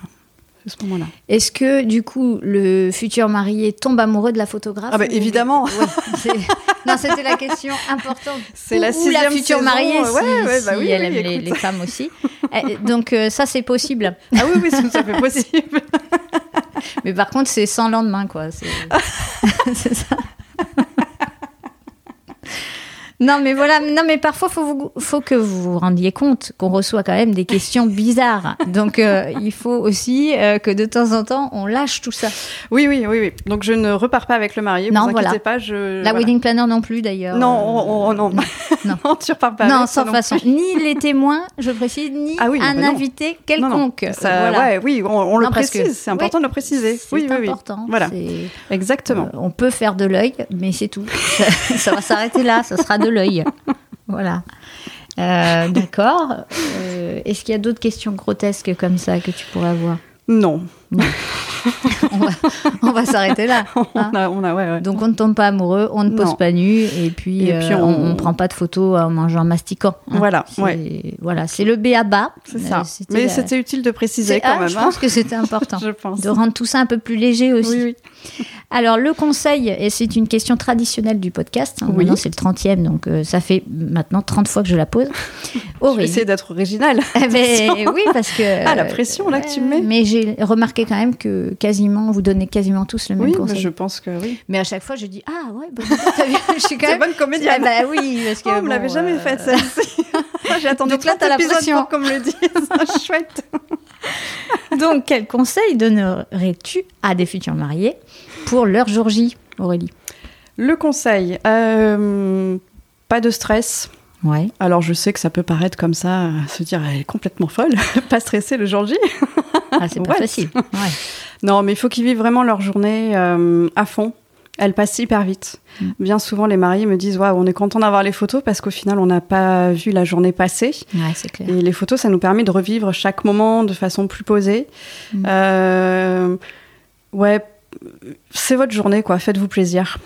ce moment-là. Est-ce que du coup le futur marié tombe amoureux de la photographe Ah bah, évidemment. non, c'était la question importante. C'est la sixième Ou la future mariée, si, ouais, bah oui, elle aime les, femmes aussi. Eh, donc euh, ça, c'est possible. Ah oui, oui, ça fait possible. Mais par contre, c'est sans lendemain, quoi. C'est ça. Non, mais voilà, non, mais parfois, il faut, faut que vous vous rendiez compte qu'on reçoit quand même des questions bizarres. Donc, euh, il faut aussi euh, que de temps en temps, on lâche tout ça. Oui, oui, oui, oui. Donc, je ne repars pas avec le marié. Non, vous voilà. pas. Je... La wedding planner non plus, d'ailleurs. Non, non, non. non. tu repars pas. Non, sans façon. Ni les témoins, je précise, ni ah un invité quelconque. Ça, ouais, oui, on, le précise. C'est important de le préciser. Oui, oui, important. Voilà. Exactement. Euh, on peut faire de l'œil, mais c'est tout. ça, ça va s'arrêter là. Ça sera de l'œil. voilà. Euh, d'accord. Euh, est-ce qu'il y a d'autres questions grotesques comme ça que tu pourrais avoir? Non. on va, s'arrêter là. Hein. Donc on ne tombe pas amoureux, on ne pose pas nu et puis, euh, on ne prend pas de photos en mangeant mastiquant. Hein. Voilà, voilà, c'est le B à bas. C'est ça. Mais c'était utile de préciser quand même. Je pense hein. que c'était important. je pense. De rendre tout ça un peu plus léger aussi. Oui, oui. Alors le conseil, et c'est une question traditionnelle du podcast. Oui. Maintenant c'est le 30e, donc euh, ça fait maintenant 30 fois que je la pose. je vais essayer d'être originale. Eh ben, oui, parce que. Ah, la pression là que tu me mets. Mais j'ai remarqué quand même que quasiment, vous donnez quasiment tous le même conseil. Oui, je pense que oui. Mais à chaque fois, je dis ah ouais, bonne je suis quand même bonne comédienne. bah oui, parce que oh, on me l'avait jamais fait ça. J'ai attendu Donc là, as la pression pour qu'on me le dise. Chouette. Donc, quel conseil donnerais-tu à des futurs mariés pour leur jour J, Aurélie? Le conseil, euh, pas de stress. Ouais. Alors je sais que ça peut paraître comme ça, se dire elle est complètement folle, pas stressée le jour J. ah, c'est pas facile. Ouais. Non, mais il faut qu'ils vivent vraiment leur journée euh, à fond. Elle passe hyper vite. Mm. Bien souvent, les mariés me disent Waouh, on est content d'avoir les photos parce qu'au final, on n'a pas vu la journée passer. Ouais, c'est clair. Et les photos, ça nous permet de revivre chaque moment de façon plus posée. Mm. Euh, ouais, c'est votre journée, quoi. Faites-vous plaisir.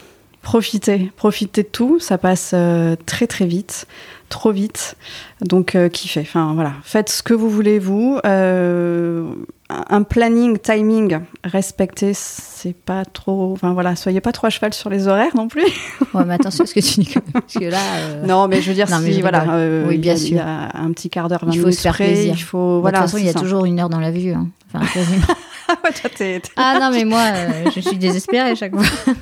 Profitez, profitez de tout. Ça passe euh, très très vite trop vite. Donc, euh, kiffez. Enfin, voilà. Faites ce que vous voulez, vous. Euh, un planning, timing, respectez, c'est pas trop. Enfin, voilà, soyez pas trop à cheval sur les horaires non plus. ouais, mais attention à ce que tu dis. Parce que là. Non, mais je veux dire, si, voilà. oui, bien sûr. Il y a un petit quart d'heure, 20 il faut se faire plaisir. Il faut, voilà, de toute façon, il y a toujours une heure dans la vue. Hein. Enfin, ah non, mais moi, je suis désespérée chaque fois.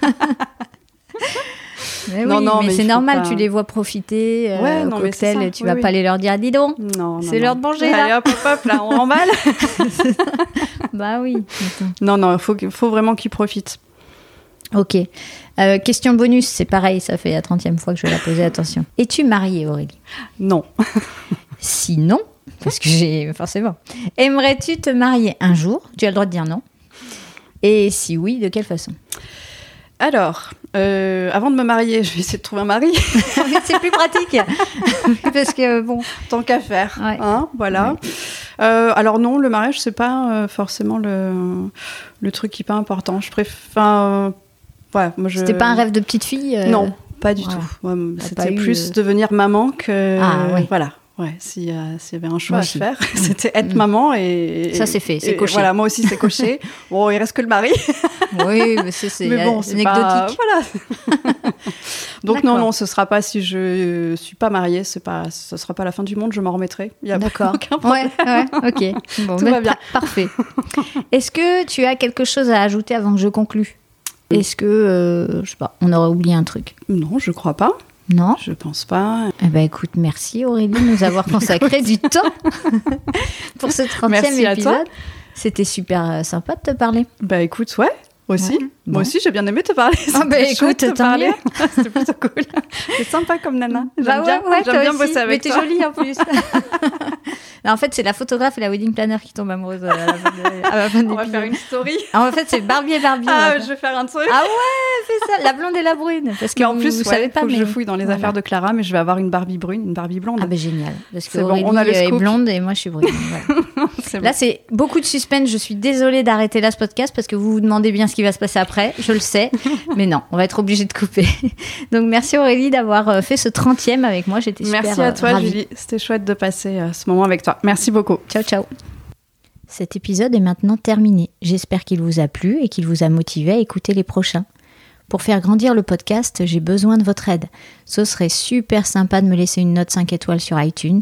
Mais non, non, mais, c'est normal, tu les vois profiter euh, ouais, au cocktail, tu vas pas aller leur dire, dis donc, c'est l'heure de manger là. hop, hop, hop, là, on remballe. bah oui. Non, non, il faut, faut vraiment qu'ils profitent. Ok. Euh, question bonus, c'est pareil, ça fait la 30e fois que je vais la poser, attention. Es-tu mariée, Aurélie? Non. Sinon, parce que j'ai forcément, aimerais-tu te marier un jour? Tu as le droit de dire non. Et si oui, de quelle façon? Alors, euh, avant de me marier, je vais essayer de trouver un mari. c'est plus pratique. Parce que, bon. Tant qu'à faire. Hein, voilà. Euh, alors, non, le mariage, c'est pas euh, forcément le, le truc qui est pas important. Je préfère. ouais, moi, je... C'était pas un rêve de petite fille Non, pas du tout. C'était plus devenir maman que. Ah, Voilà. Ouais, s'il y, avait un choix à faire, c'était être mm. maman et. Ça, c'est fait, c'est coché. Voilà, moi aussi, c'est coché. bon, il reste que le mari. oui, mais c'est bon, anecdotique. Voilà. Donc, non, non, ce sera pas si je suis pas mariée, pas, ce sera pas la fin du monde, je m'en remettrai. D'accord. Ouais, ouais, ok. Bon, Tout va bien. Parfait. Est-ce que tu as quelque chose à ajouter avant que je conclue? Est-ce que, euh, je sais pas, on aurait oublié un truc? Non, je crois pas. Non Je pense pas. Eh ben, écoute, merci Aurélie de nous avoir consacré du temps pour ce 30e épisode. C'était super euh, sympa de te parler. Bah écoute, ouais, aussi. Moi aussi, j'ai bien aimé te parler. Ah bah écoute, te parler. C'était plutôt cool. C'est sympa comme nana. J'aime bah bien, ouais, bien bosser avec toi. Mais t'es jolie en plus. en fait, c'est la photographe et la wedding planner qui tombent amoureuses à la fin, On va faire une story. Ah, en fait, c'est Barbie et Barbie. Ah, je vais faire un truc. Ah ouais, fais ça. La blonde et la brune. Parce qu'en plus, vous savez pas. Faut que je fouille dans les affaires de Clara, mais je vais avoir une Barbie brune, une Barbie blonde. Ah bah génial. Parce que Aurélie on a est blonde et moi je suis brune. Là, c'est beaucoup de suspense. Je suis désolée d'arrêter là ce podcast parce que vous vous demandez bien ce qui va se passer après. Je le sais. mais non, on va être obligé de couper. Donc, merci Aurélie d'avoir euh, fait ce 30e avec moi. J'étais super Merci à toi, Julie. C'était chouette de passer ce moment avec toi. Merci beaucoup. Ciao, ciao. Cet épisode est maintenant terminé. J'espère qu'il vous a plu et qu'il vous a motivé à écouter les prochains. Pour faire grandir le podcast, j'ai besoin de votre aide. Ce serait super sympa de me laisser une note 5 étoiles sur iTunes,